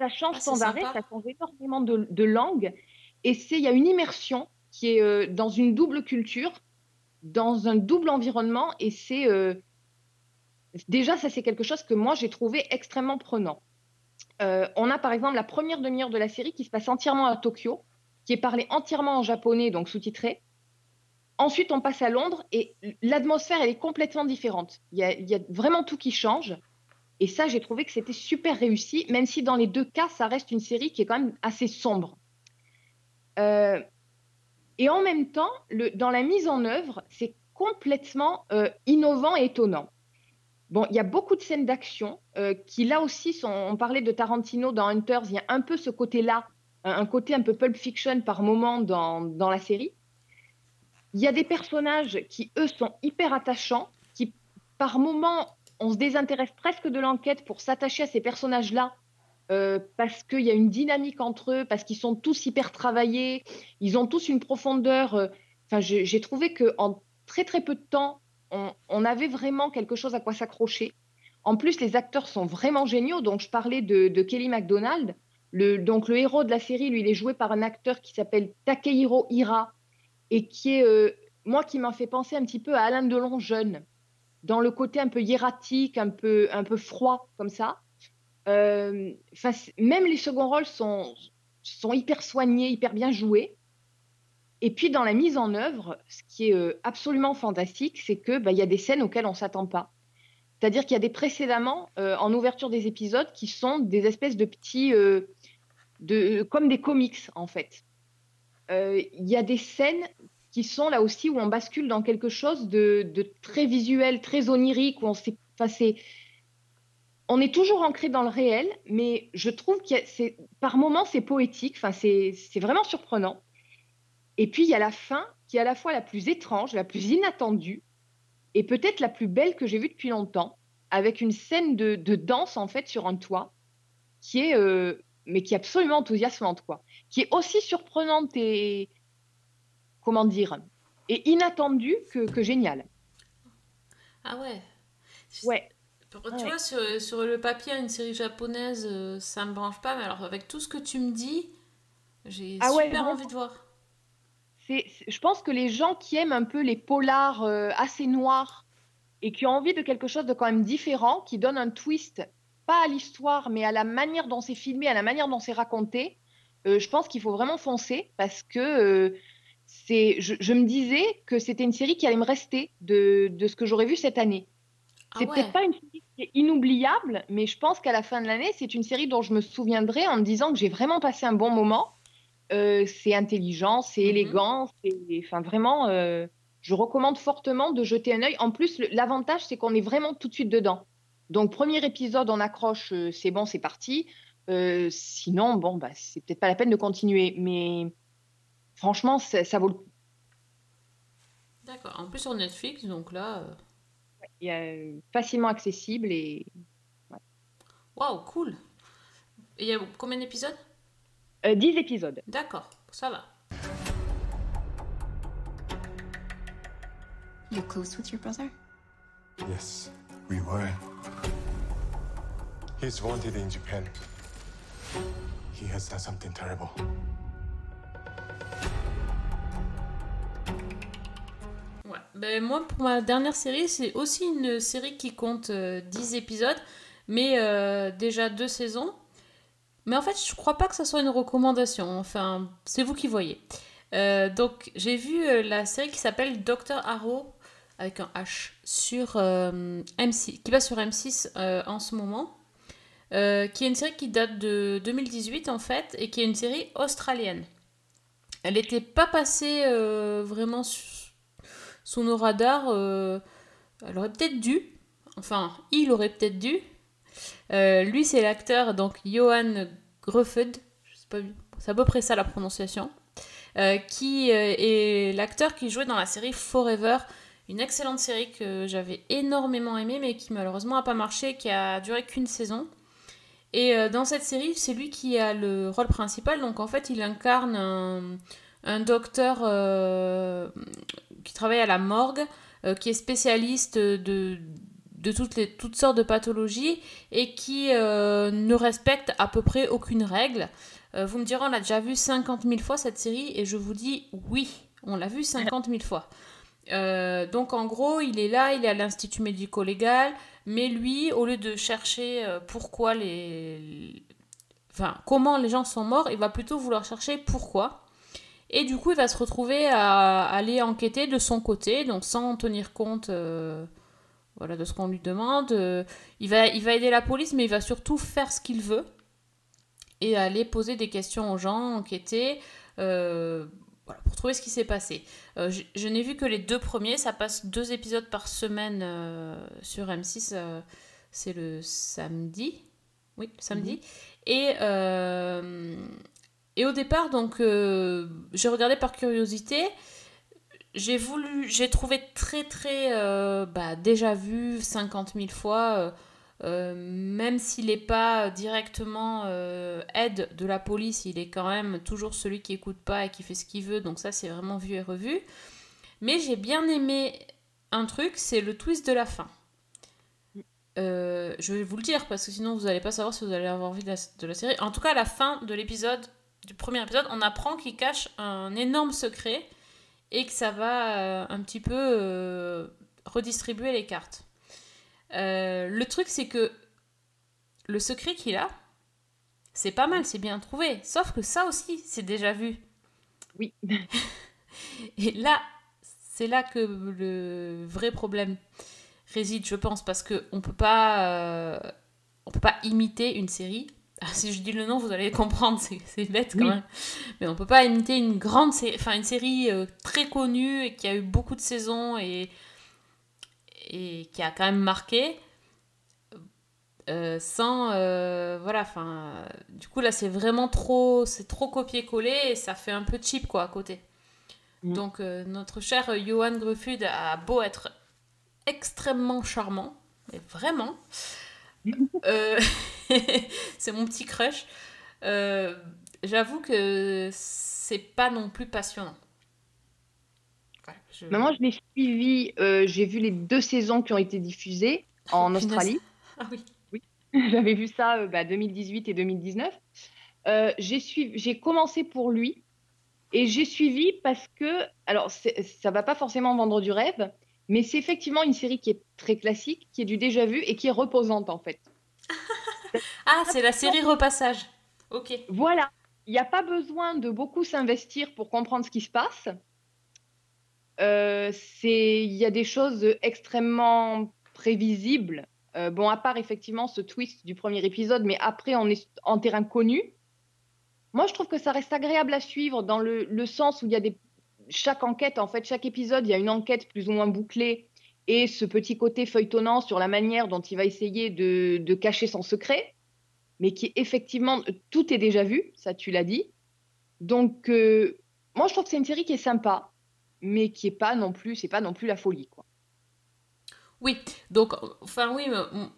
ça change Ah, sans arrêt, sympa. ça change énormément de, de langues. Et il y a une immersion qui est euh, dans une double culture, dans un double environnement. Et c'est euh, déjà, ça c'est quelque chose que moi j'ai trouvé extrêmement prenant. Euh, on a par exemple la première demi-heure de la série qui se passe entièrement à Tokyo, qui est parlée entièrement en japonais, donc sous-titré. Ensuite, on passe à Londres et l'atmosphère, elle est complètement différente. Il y a, vraiment tout qui change. Et ça, j'ai trouvé que c'était super réussi, même si dans les deux cas, ça reste une série qui est quand même assez sombre. Euh, et en même temps, dans la mise en œuvre, c'est complètement euh, innovant et étonnant. Bon, il y a beaucoup de scènes d'action euh, qui, là aussi, on parlait de Tarantino dans Hunters, il y a un peu ce côté-là, un, côté un peu Pulp Fiction par moment dans, dans la série. Il y a des personnages qui, eux, sont hyper attachants, qui, par moment, on se désintéresse presque de l'enquête pour s'attacher à ces personnages-là euh, parce qu'il y a une dynamique entre eux, parce qu'ils sont tous hyper travaillés, ils ont tous une profondeur. euh, Enfin, j'ai trouvé qu'en très très peu de temps, on, avait vraiment quelque chose à quoi s'accrocher. En plus, les acteurs sont vraiment géniaux. Donc, je parlais de, Kelly MacDonald. Le, donc, le héros de la série, lui, il est joué par un acteur qui s'appelle Takehiro Hira et qui est, euh, moi, qui m'a fait penser un petit peu à Alain Delon jeune, dans le côté un peu hiératique, un peu, un peu froid, comme ça. Euh, même les seconds rôles sont, sont hyper soignés, hyper bien joués. Et puis, dans la mise en œuvre, ce qui est euh, absolument fantastique, c'est que bah, il y a des scènes auxquelles on ne s'attend pas. C'est-à-dire qu'il y a des précédemment, euh, en ouverture des épisodes, qui sont des espèces de petits, euh, de, comme des comics en fait. Il y a des scènes qui sont là aussi où on bascule dans quelque chose de, très visuel, très onirique, où on s'est, c'est- on est toujours ancré dans le réel, mais je trouve que par moments c'est poétique, c'est vraiment surprenant. Et puis il y a la fin qui est à la fois la plus étrange, la plus inattendue, et peut-être la plus belle que j'ai vue depuis longtemps, avec une scène de, de danse en fait sur un toit, qui est, euh, mais qui est absolument enthousiasmante, quoi, qui est aussi surprenante et comment dire, et inattendue que, que géniale. Ah ouais. Ouais. Tu Ouais. vois, sur, sur le papier, une série japonaise, euh, ça me branche pas, mais alors avec tout ce que tu me dis, j'ai Ah super envie de voir. C'est, je pense que les gens qui aiment un peu les polars euh, assez noirs et qui ont envie de quelque chose de quand même différent, qui donne un twist, pas à l'histoire, mais à la manière dont c'est filmé, à la manière dont c'est raconté, euh, je pense qu'il faut vraiment foncer parce que euh, c'est, je, je me disais que c'était une série qui allait me rester de, de ce que j'aurais vu cette année. Ah C'est ouais. peut-être pas une série qui est inoubliable, mais je pense qu'à la fin de l'année, c'est une série dont je me souviendrai en me disant que j'ai vraiment passé un bon moment. Euh, c'est intelligent, c'est Mhm. élégant, c'est enfin vraiment. euh, je recommande fortement de jeter un œil. En plus, l'avantage, c'est qu'on est vraiment tout de suite dedans. Donc, premier épisode, on accroche, euh, c'est bon, c'est parti. Sinon, bon, bah, c'est peut-être pas la peine de continuer, mais franchement, ça, ça vaut le coup. D'accord. En plus sur Netflix, donc là, Il y a, euh, facilement accessible et waouh, cool. Et il y a combien d'épisodes? Euh, 10 épisodes. D'accord, ça va. You're close with your brother? Yes, we were. He's wanted in Japan. He has done something terrible. Ouais. Ben, moi, pour ma dernière série, c'est aussi une série qui compte euh, 10 épisodes, mais euh, déjà deux saisons. Mais en fait, je crois pas que ça soit une recommandation. Enfin, c'est vous qui voyez. Euh, donc, j'ai vu euh, la série qui s'appelle Dr. Arrow, avec un H, sur euh, M6, qui va sur M6 euh, en ce moment. qui est une série qui date de 2018 en fait, et qui est une série australienne. Elle n'était pas passée vraiment su- sous nos radars. elle aurait peut-être dû. Enfin, il aurait peut-être dû. Lui, c'est l'acteur, donc Johan Gruffed. Je sais pas, c'est à peu près ça la prononciation. euh, qui euh, est l'acteur qui jouait dans la série Forever. Une excellente série que j'avais énormément aimée, mais qui malheureusement n'a pas marché, qui a duré qu'une saison. Et euh, dans cette série, c'est lui qui a le rôle principal. Donc en fait, il incarne un, docteur qui travaille à la morgue, qui est spécialiste de, de toutes, les, sortes de pathologies et qui euh, ne respecte à peu près aucune règle. Euh, vous me direz, on l'a déjà vu 50 000 fois cette série, et je vous dis oui, on l'a vu 50 000 fois. Euh, donc en gros, il est là, il est à l'institut médico-légal, mais lui, au lieu de chercher pourquoi les... Enfin, comment les gens sont morts, il va plutôt vouloir chercher pourquoi. Et du coup, il va se retrouver à aller enquêter de son côté, donc sans tenir compte voilà, de ce qu'on lui demande. Euh, il, va, il va aider la police, mais il va surtout faire ce qu'il veut et aller poser des questions aux gens, enquêter, euh, voilà, pour trouver ce qui s'est passé. Euh, je je n'ai vu que les deux premiers, ça passe deux épisodes par semaine euh, sur M6, euh, c'est le samedi. Oui, le samedi. Et, euh, et au départ, donc, j'ai regardé par curiosité. J'ai voulu, j'ai trouvé très très euh, bah, déjà vu 50 000 fois. euh, Euh, même s'il n'est pas directement aide de la police, il est quand même toujours celui qui écoute pas et qui fait ce qu'il veut. Donc ça, c'est vraiment vu et revu. Mais j'ai bien aimé un truc, c'est le twist de la fin. Je vais vous le dire parce que sinon vous n'allez pas savoir si vous allez avoir envie de la, de la série. En tout cas, à la fin de l'épisode, du premier épisode, on apprend qu'il cache un énorme secret et que ça va euh, un petit peu euh, redistribuer les cartes. Euh, le truc, c'est que le secret qu'il a, c'est pas mal, c'est bien trouvé. Sauf que ça aussi, c'est déjà vu. Oui. (laughs) Et là, c'est là que le vrai problème réside, je pense, parce que on peut pas, euh, on peut pas imiter une série. Ah, si je dis le nom, vous allez (laughs) comprendre, c'est bête quand Oui. même. Mais on peut pas imiter une grande série, enfin une série euh, très connue et qui a eu beaucoup de saisons et et qui a quand même marqué. euh, sans euh, voilà enfin du coup là c'est vraiment trop c'est trop copier-coller et ça fait un peu cheap quoi à côté Mm. donc notre cher Johan Gruffudd a beau être extrêmement charmant mais vraiment (laughs) c'est mon petit crush Euh, j'avoue que c'est pas non plus passionnant Voilà, je- Mais moi, je l'ai suivi. euh, j'ai vu les deux saisons qui ont été diffusées (laughs) en Punaise. Australie. ah oui (laughs) J'avais vu ça euh, bah, 2018 et 2019. Euh, j'ai suivi, j'ai commencé pour lui et j'ai suivi parce que, alors ça va pas forcément vendre du rêve, mais c'est effectivement une série qui est très classique, qui est du déjà vu et qui est reposante en fait. (laughs) ah c'est la série repassage ok Voilà, il n'y a pas besoin de beaucoup s'investir pour comprendre ce qui se passe. Euh, c'est, il y a des choses extrêmement prévisibles. Euh, bon, à part effectivement ce twist du premier épisode, mais après on est en terrain connu. Moi, je trouve que ça reste agréable à suivre dans le, le sens où il y a des chaque enquête, en fait, chaque épisode, il y a une enquête plus ou moins bouclée et ce petit côté feuilletonnant sur la manière dont il va essayer de, de cacher son secret mais qui est effectivement, tout est déjà vu, ça tu l'as dit. Donc, euh, moi je trouve que c'est une série qui est sympa, mais qui est pas non plus, c'est pas non plus la folie, quoi. Oui, donc, enfin oui,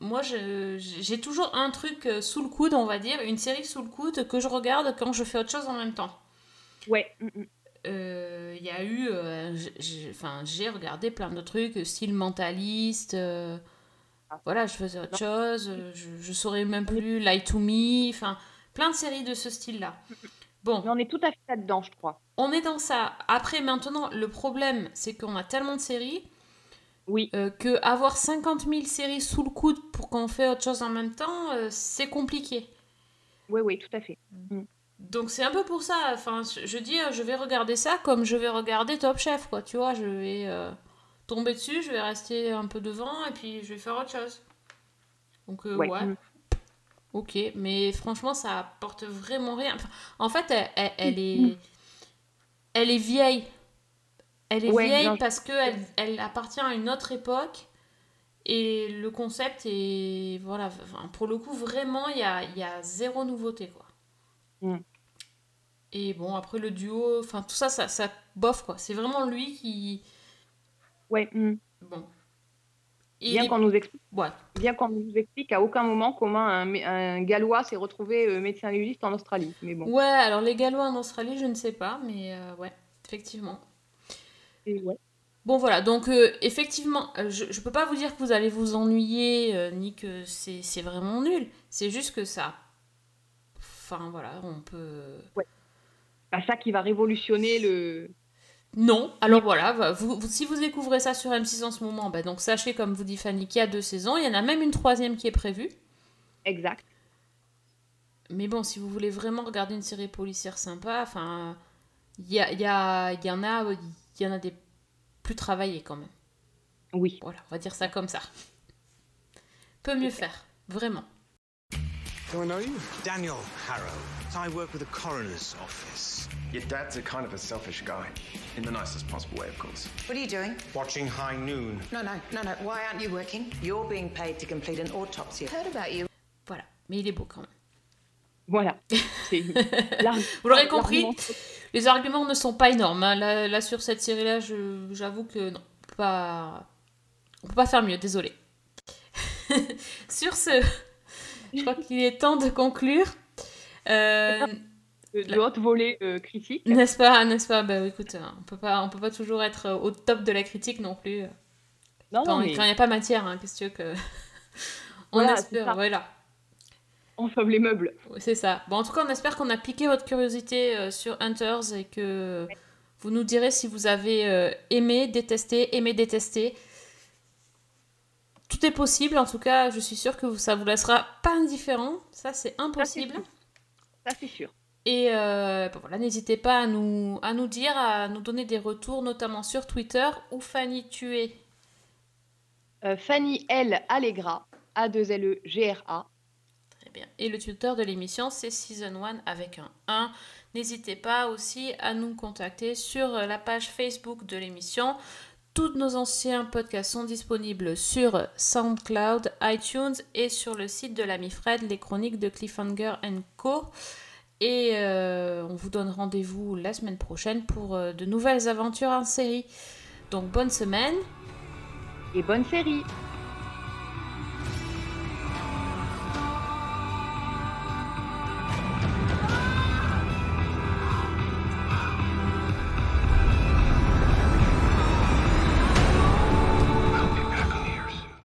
moi j'ai toujours un truc euh, sous le coude, on va dire, une série sous le coude que je regarde quand je fais autre chose en même temps. Ouais. Mm. Euh, Il y a eu, euh, enfin, j'ai regardé plein de trucs, euh, style mentaliste, Ah. voilà, je faisais autre chose, je, je saurais même plus, Lie to Me, enfin, plein de séries de ce style-là. Bon, Mais on est tout à fait là-dedans, je crois. on est dans ça. Après, maintenant, le problème, c'est qu'on a tellement de séries Oui. euh, que avoir 50 000 séries sous le coude pour qu'on fait autre chose en même temps, euh, c'est compliqué. Oui, oui, tout à fait. Donc c'est un peu pour ça. Enfin, je dis, euh, je vais regarder ça comme je vais regarder Top Chef, quoi. Tu vois, je vais euh, tomber dessus, je vais rester un peu devant et puis je vais faire autre chose. Donc euh, Ouais. ouais. Mm. Ok, mais franchement, ça apporte vraiment rien. Enfin, en fait, elle, elle- elle est, elle est vieille. Elle est Ouais, vieille non, parce qu'elle elle appartient à une autre époque. Et le concept est. Voilà, enfin, pour le coup, vraiment, il y a, y a zéro nouveauté, quoi. Mm. Et bon, après le duo, enfin, tout ça, ça, ça bof, quoi. C'est vraiment lui qui. Ouais. mm. Bon. Et Bien qu'on nous explique, Ouais. bien qu'on nous explique à aucun moment comment un, un Gallois s'est retrouvé euh, médecin légiste en Australie. Mais bon. Ouais, alors les Gallois en Australie, je ne sais pas, mais euh, ouais, effectivement. Et ouais. Bon voilà, donc euh, effectivement, je, je peux pas vous dire que vous allez vous ennuyer, ni que c'est c'est vraiment nul. C'est juste que ça... Enfin voilà, on peut... Bah, ça qui va révolutionner le. Non, alors voilà, vous, vous- si vous découvrez ça sur M6 en ce moment, bah donc sachez, comme vous dit Fanny, qu'il y a deux saisons, il y en a même une troisième qui est prévue. Exact. Mais bon, si vous voulez vraiment regarder une série policière sympa, enfin, il y, a, il y, a, y en a, il y en a des plus travaillées quand même. Oui. Voilà, on va dire ça comme ça. Peut mieux faire, vraiment. Do I know you? Daniel Harrow. I work with the coroner's office. Your dad's a kind of a selfish guy. In the nicest possible way, of course. What are you doing? Watching High Noon. No, no, no, no. Why aren't you working? You're being paid to complete an autopsy. Heard about you. Voilà, mais il est beau quand même. Voilà. (laughs) Vous l'aurez compris, les arguments ne sont pas énormes. hein. Là, là, sur cette série-là, je- j'avoue que non, pas... on peut pas faire mieux, désolé. (laughs) Sur ce, je crois qu'il est temps de conclure. Euh, De, de haute volée euh, critique. n'est-ce pas, n'est-ce pas? Bah écoute, euh, on peut pas, on peut pas toujours être euh, au top de la critique non plus. Non, Quand non, il mais n'y a pas matière, hein, qu'est-ce que tu veux que. (laughs) on Voilà, espère, voilà. on les meubles. C'est ça. Bon, en tout cas, on espère qu'on a piqué votre curiosité euh, sur Hunters et que vous nous direz si vous avez aimé, détesté, aimé, détesté. Tout est possible, en tout cas, je suis sûre que ça vous laissera pas indifférent. Ça, c'est impossible. Ça, c'est sûr. Et euh, bon, voilà, n'hésitez pas à nous, à nous dire, à nous donner des retours, notamment sur Twitter, où Fanny tu es? Euh, Fanny L. Allegra, A2LE-G-R-A. Très bien. Et le tuteur de l'émission, c'est Season 1 avec un 1. N'hésitez pas aussi à nous contacter sur euh, la page Facebook de l'émission. Tous nos anciens podcasts sont disponibles sur SoundCloud, iTunes et sur le site de l'ami Fred, les chroniques de Cliffhanger Co. Et euh, on vous donne rendez-vous la semaine prochaine pour euh, de nouvelles aventures en série. Donc bonne semaine. Et bonne série